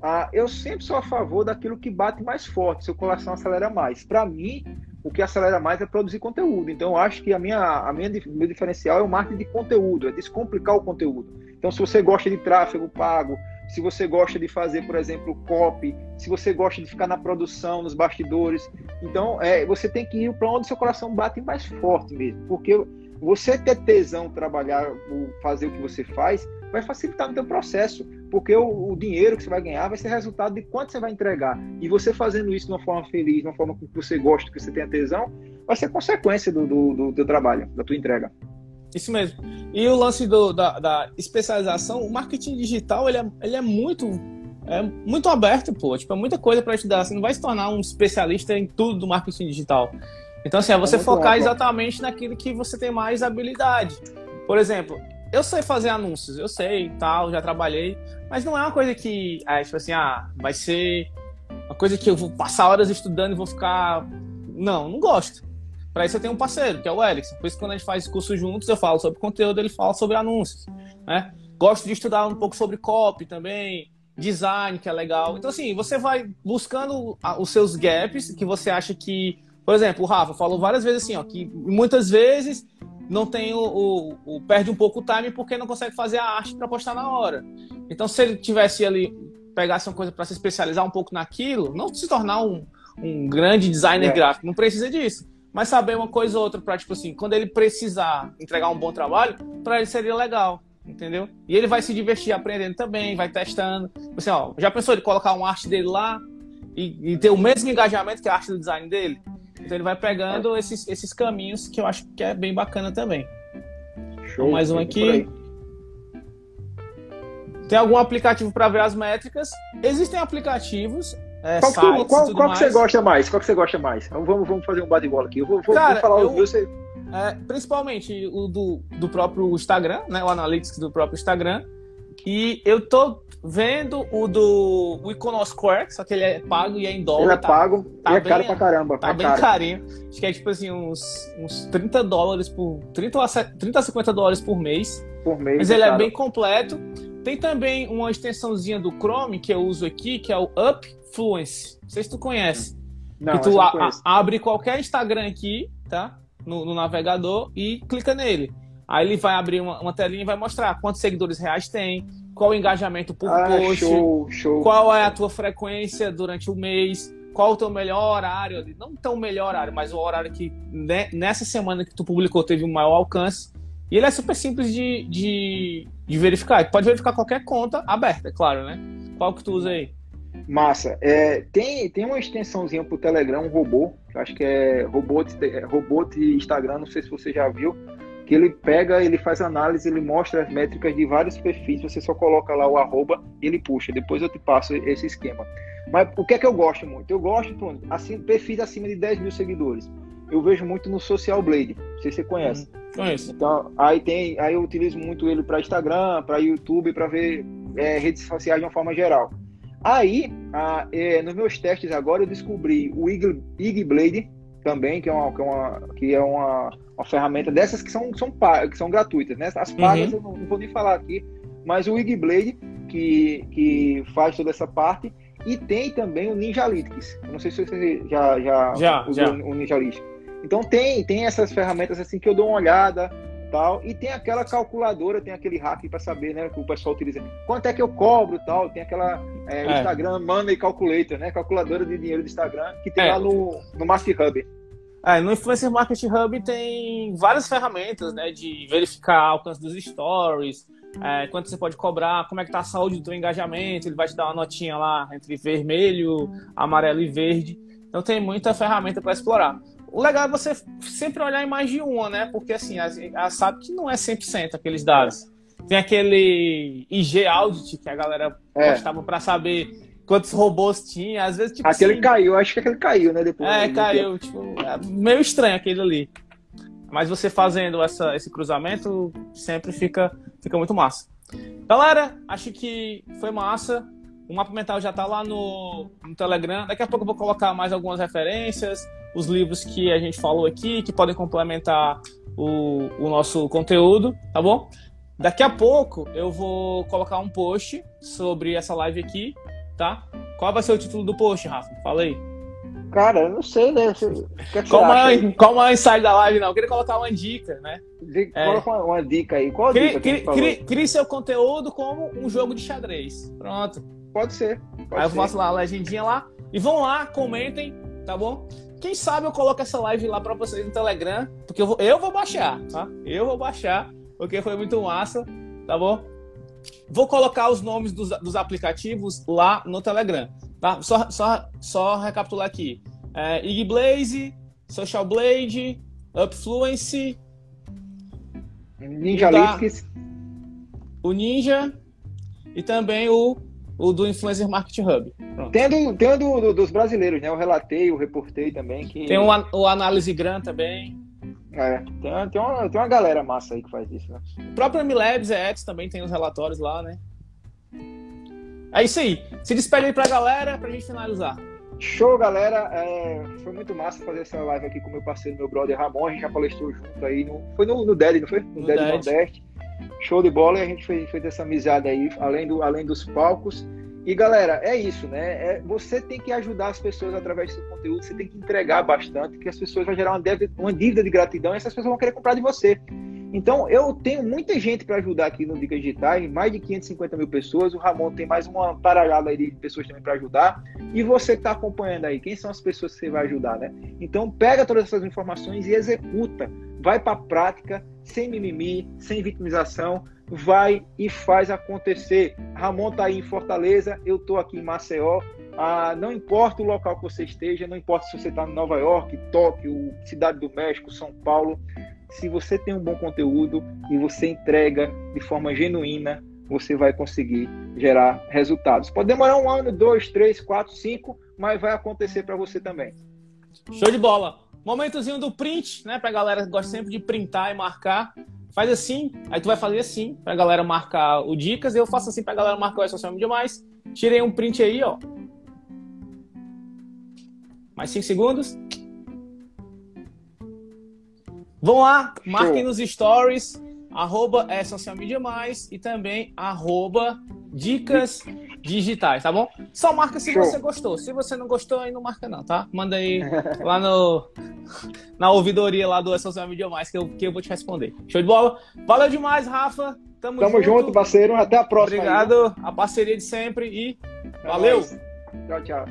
Ah, eu sempre sou a favor daquilo que bate mais forte, seu coração acelera mais. Para mim, o que acelera mais é produzir conteúdo. Então, eu acho que a minha, a minha, meu diferencial é o marketing de conteúdo, é descomplicar o conteúdo. Então, se você gosta de tráfego pago, se você gosta de fazer, por exemplo, copy, se você gosta de ficar na produção, nos bastidores, então é, você tem que ir para onde seu coração bate mais forte mesmo, porque você ter tesão, trabalhar, fazer o que você faz, vai facilitar no teu processo, porque o, o, dinheiro que você vai ganhar vai ser resultado de quanto você vai entregar. E você fazendo isso de uma forma feliz, de uma forma que você gosta, que você tenha tesão, vai ser consequência do, do, do teu trabalho, da tua entrega. Isso mesmo. E o lance do, da, da, especialização, o marketing digital, ele é, ele é muito é muito aberto, pô. Tipo, é muita coisa para estudar. Você não vai se tornar um especialista em tudo do marketing digital. Então, assim, é você é focar bom, exatamente naquilo que você tem mais habilidade. Por exemplo, eu sei fazer anúncios, eu sei, tal, já trabalhei, mas não é uma coisa que, é, tipo assim, ah, vai ser uma coisa que eu vou passar horas estudando e vou ficar. Não, não gosto. Para isso eu tenho um parceiro, que é o Erickson. Por isso, quando a gente faz curso juntos, eu falo sobre conteúdo, ele fala sobre anúncios. Né? Gosto de estudar um pouco sobre copy também, design, que é legal. Então, assim, você vai buscando os seus gaps que você acha que. Por exemplo, o Rafa falou várias vezes assim, ó, que muitas vezes não tem o, o, o perde um pouco o time porque não consegue fazer a arte para postar na hora. Então, se ele tivesse ali pegasse uma coisa para se especializar um pouco naquilo, não se tornar um, um grande designer é. gráfico, não precisa disso. Mas saber uma coisa ou outra para tipo assim, quando ele precisar entregar um bom trabalho, para ele seria legal, entendeu? E ele vai se divertir aprendendo também, vai testando. Assim, ó, já pensou ele colocar uma arte dele lá e, e ter o mesmo engajamento que a arte do design dele? Então ele vai pegando esses, esses caminhos que eu acho que é bem bacana também. Show, mais um aqui. Tem algum aplicativo para ver as métricas? Existem aplicativos. É, qual, que, qual, qual que você gosta mais? Qual que você gosta mais? Vamos, vamos fazer um bate-bola aqui. Eu vou, vou, Cara, vou falar eu, o meu, você... é, principalmente o do, do próprio Instagram, né? O Analytics do próprio Instagram. E eu tô vendo o do o Iconosquare, só que ele é pago e é em dólar. Ele é tá, pago tá e é bem, caro pra caramba. Tá é bem caro. carinho. Acho que é tipo assim, uns, uns 30 dólares por. 30 a, 30 a 50 dólares por mês. Por mês. Mas ele é caro. bem completo. Tem também uma extensãozinha do Chrome que eu uso aqui, que é o Upfluence. Não sei se tu conhece. Não, que tu não a- abre qualquer Instagram aqui, tá? No, no navegador e clica nele. Aí ele vai abrir uma, uma telinha e vai mostrar quantos seguidores reais tem, qual o engajamento por Ah, post, show, show. qual é a tua frequência durante o mês, qual o teu melhor horário, não tão melhor horário, mas o horário que ne- nessa semana que tu publicou teve um maior alcance. E ele é super simples de, de, de verificar. Tu pode verificar qualquer conta aberta, é claro, né? Qual que tu usa aí? Massa. É, tem, tem uma extensãozinha pro Telegram, um robô, que eu acho que é robô de, é robô de Instagram, não sei se você já viu, que ele pega, ele faz análise, ele mostra as métricas de vários perfis, você só coloca lá o arroba e ele puxa. Depois eu te passo esse esquema. Mas o que é que eu gosto muito? Eu gosto, pronto, assim, perfis acima de 10 mil seguidores. eu vejo muito no Social Blade. Não sei se você conhece. Hum, conheço. Então, aí tem, aí eu utilizo muito ele para Instagram, para YouTube, para ver é, redes sociais de uma forma geral. Aí, a, é, nos meus testes agora, eu descobri o Ig, Ig Blade também, que é uma, que é uma, que é uma, uma ferramenta dessas que são, são, que são gratuitas. Né? As pagas uhum. eu não, não, vou nem falar aqui, mas o Ig Blade, que, que faz toda essa parte, e tem também o Ninjalytics. Não sei se você já, já, já usou já. o Ninjalytics. Então tem, tem essas ferramentas assim que eu dou uma olhada, tal, e tem aquela calculadora, tem aquele hack para saber, né, que o pessoal utiliza. Quanto é que eu cobro, tal, tem aquela é, é. Instagram Money Calculator, né, calculadora de dinheiro do Instagram, que tem é. lá no, no Market Hub. É, no Influencer Market Hub tem várias ferramentas, né, de verificar alcance dos stories, é, quanto você pode cobrar, como é que tá a saúde do teu engajamento, ele vai te dar uma notinha lá entre vermelho, amarelo e verde. Então tem muita ferramenta para explorar. O legal é você sempre olhar em mais de uma, né? Porque assim, a, sabe que não é 100% aqueles dados. Tem aquele IG Audit que a galera é. gostava para saber quantos robôs tinha. Às vezes, tipo Aquele assim, caiu, acho que aquele caiu, né? Depois, é, caiu. Tipo, é meio estranho aquele ali. Mas você fazendo essa, esse cruzamento sempre fica, fica muito massa. Galera, acho que foi massa. O mapa mental já está lá no, no Telegram. Daqui a pouco eu vou colocar mais algumas referências, os livros que a gente falou aqui, que podem complementar o, o nosso conteúdo, tá bom? Daqui a pouco eu vou colocar um post sobre essa live aqui, tá? Qual vai ser o título do post, Rafa? Fala aí. Cara, eu não sei, né? É qual, é, qual o insight da live, não? Eu queria colocar uma dica, né? Coloca é. uma, uma, dica aí. Qual crie, dica? Crie, crie, seu conteúdo como um jogo de xadrez. Pronto. Pode ser. Pode aí ser. eu faço lá a legendinha lá. E vão lá, comentem, tá bom? Quem sabe eu coloco essa live lá para vocês no Telegram, porque eu vou, eu vou baixar, tá? Eu vou baixar, porque foi muito massa, tá bom? Vou colocar os nomes dos, dos aplicativos lá no Telegram, tá? Só, só, só recapitular aqui. É, Ig Blaze, Social Blade, Upfluence, Ninja da, o Ninja e também o, o do Influencer Market Hub. Pronto. Tem, do, do, dos brasileiros, né? Eu relatei, eu reportei também. Que... Tem o, o Análise Gran também. É, tem, tem, uma, tem uma galera massa aí que faz isso, né? O próprio Milabs é Eds também tem os relatórios lá, né? É isso aí. Se despede aí pra galera pra gente finalizar. Show, galera. É, foi muito massa fazer essa live aqui com meu parceiro, meu brother Ramon. A gente já palestrou junto aí. No, foi no, no DED, não foi? No, no DED Nordeste. Show de bola e a gente fez, fez essa amizade aí, além, do, além dos palcos. E galera, é isso, né? É, você tem que ajudar as pessoas através do seu conteúdo, você tem que entregar bastante, que as pessoas vão gerar uma dívida, uma dívida de gratidão e essas pessoas vão querer comprar de você. Então, eu tenho muita gente para ajudar aqui no Dicas Digitais, mais de 550 mil pessoas. O Ramon tem mais uma paralhada aí de pessoas também para ajudar. E você que está acompanhando aí, quem são as pessoas que você vai ajudar, né? Então, pega todas essas informações e executa. Vai para a prática, sem mimimi, sem vitimização. Vai e faz acontecer. Ramon está aí em Fortaleza, eu estou aqui em Maceió. Ah, não importa o local que você esteja, não importa se você está em Nova York, Tóquio, Cidade do México, São Paulo se você tem um bom conteúdo e você entrega de forma genuína, você vai conseguir gerar resultados. Pode demorar um ano, dois, três, quatro, cinco, mas vai acontecer para você também. Show de bola. Momentozinho do print, né? Pra galera que gosta sempre de printar e marcar. Faz assim, aí tu vai fazer assim, pra galera marcar o dicas, eu faço assim pra galera marcar o social media mais. Tirei um print aí, ó. Mais cinco segundos. Vão lá, marquem nos stories, arroba é social media mais e também arroba dicas digitais, tá bom? Só marca se você gostou. Se você não gostou, aí não marca não, tá? Manda aí lá no na ouvidoria lá do é social media mais que eu, que eu vou te responder. Show de bola? Valeu demais, Rafa. Tamo, Tamo junto. junto, parceiro. Até a próxima. Obrigado. Aí. A parceria de sempre e é valeu. Tchau, tchau.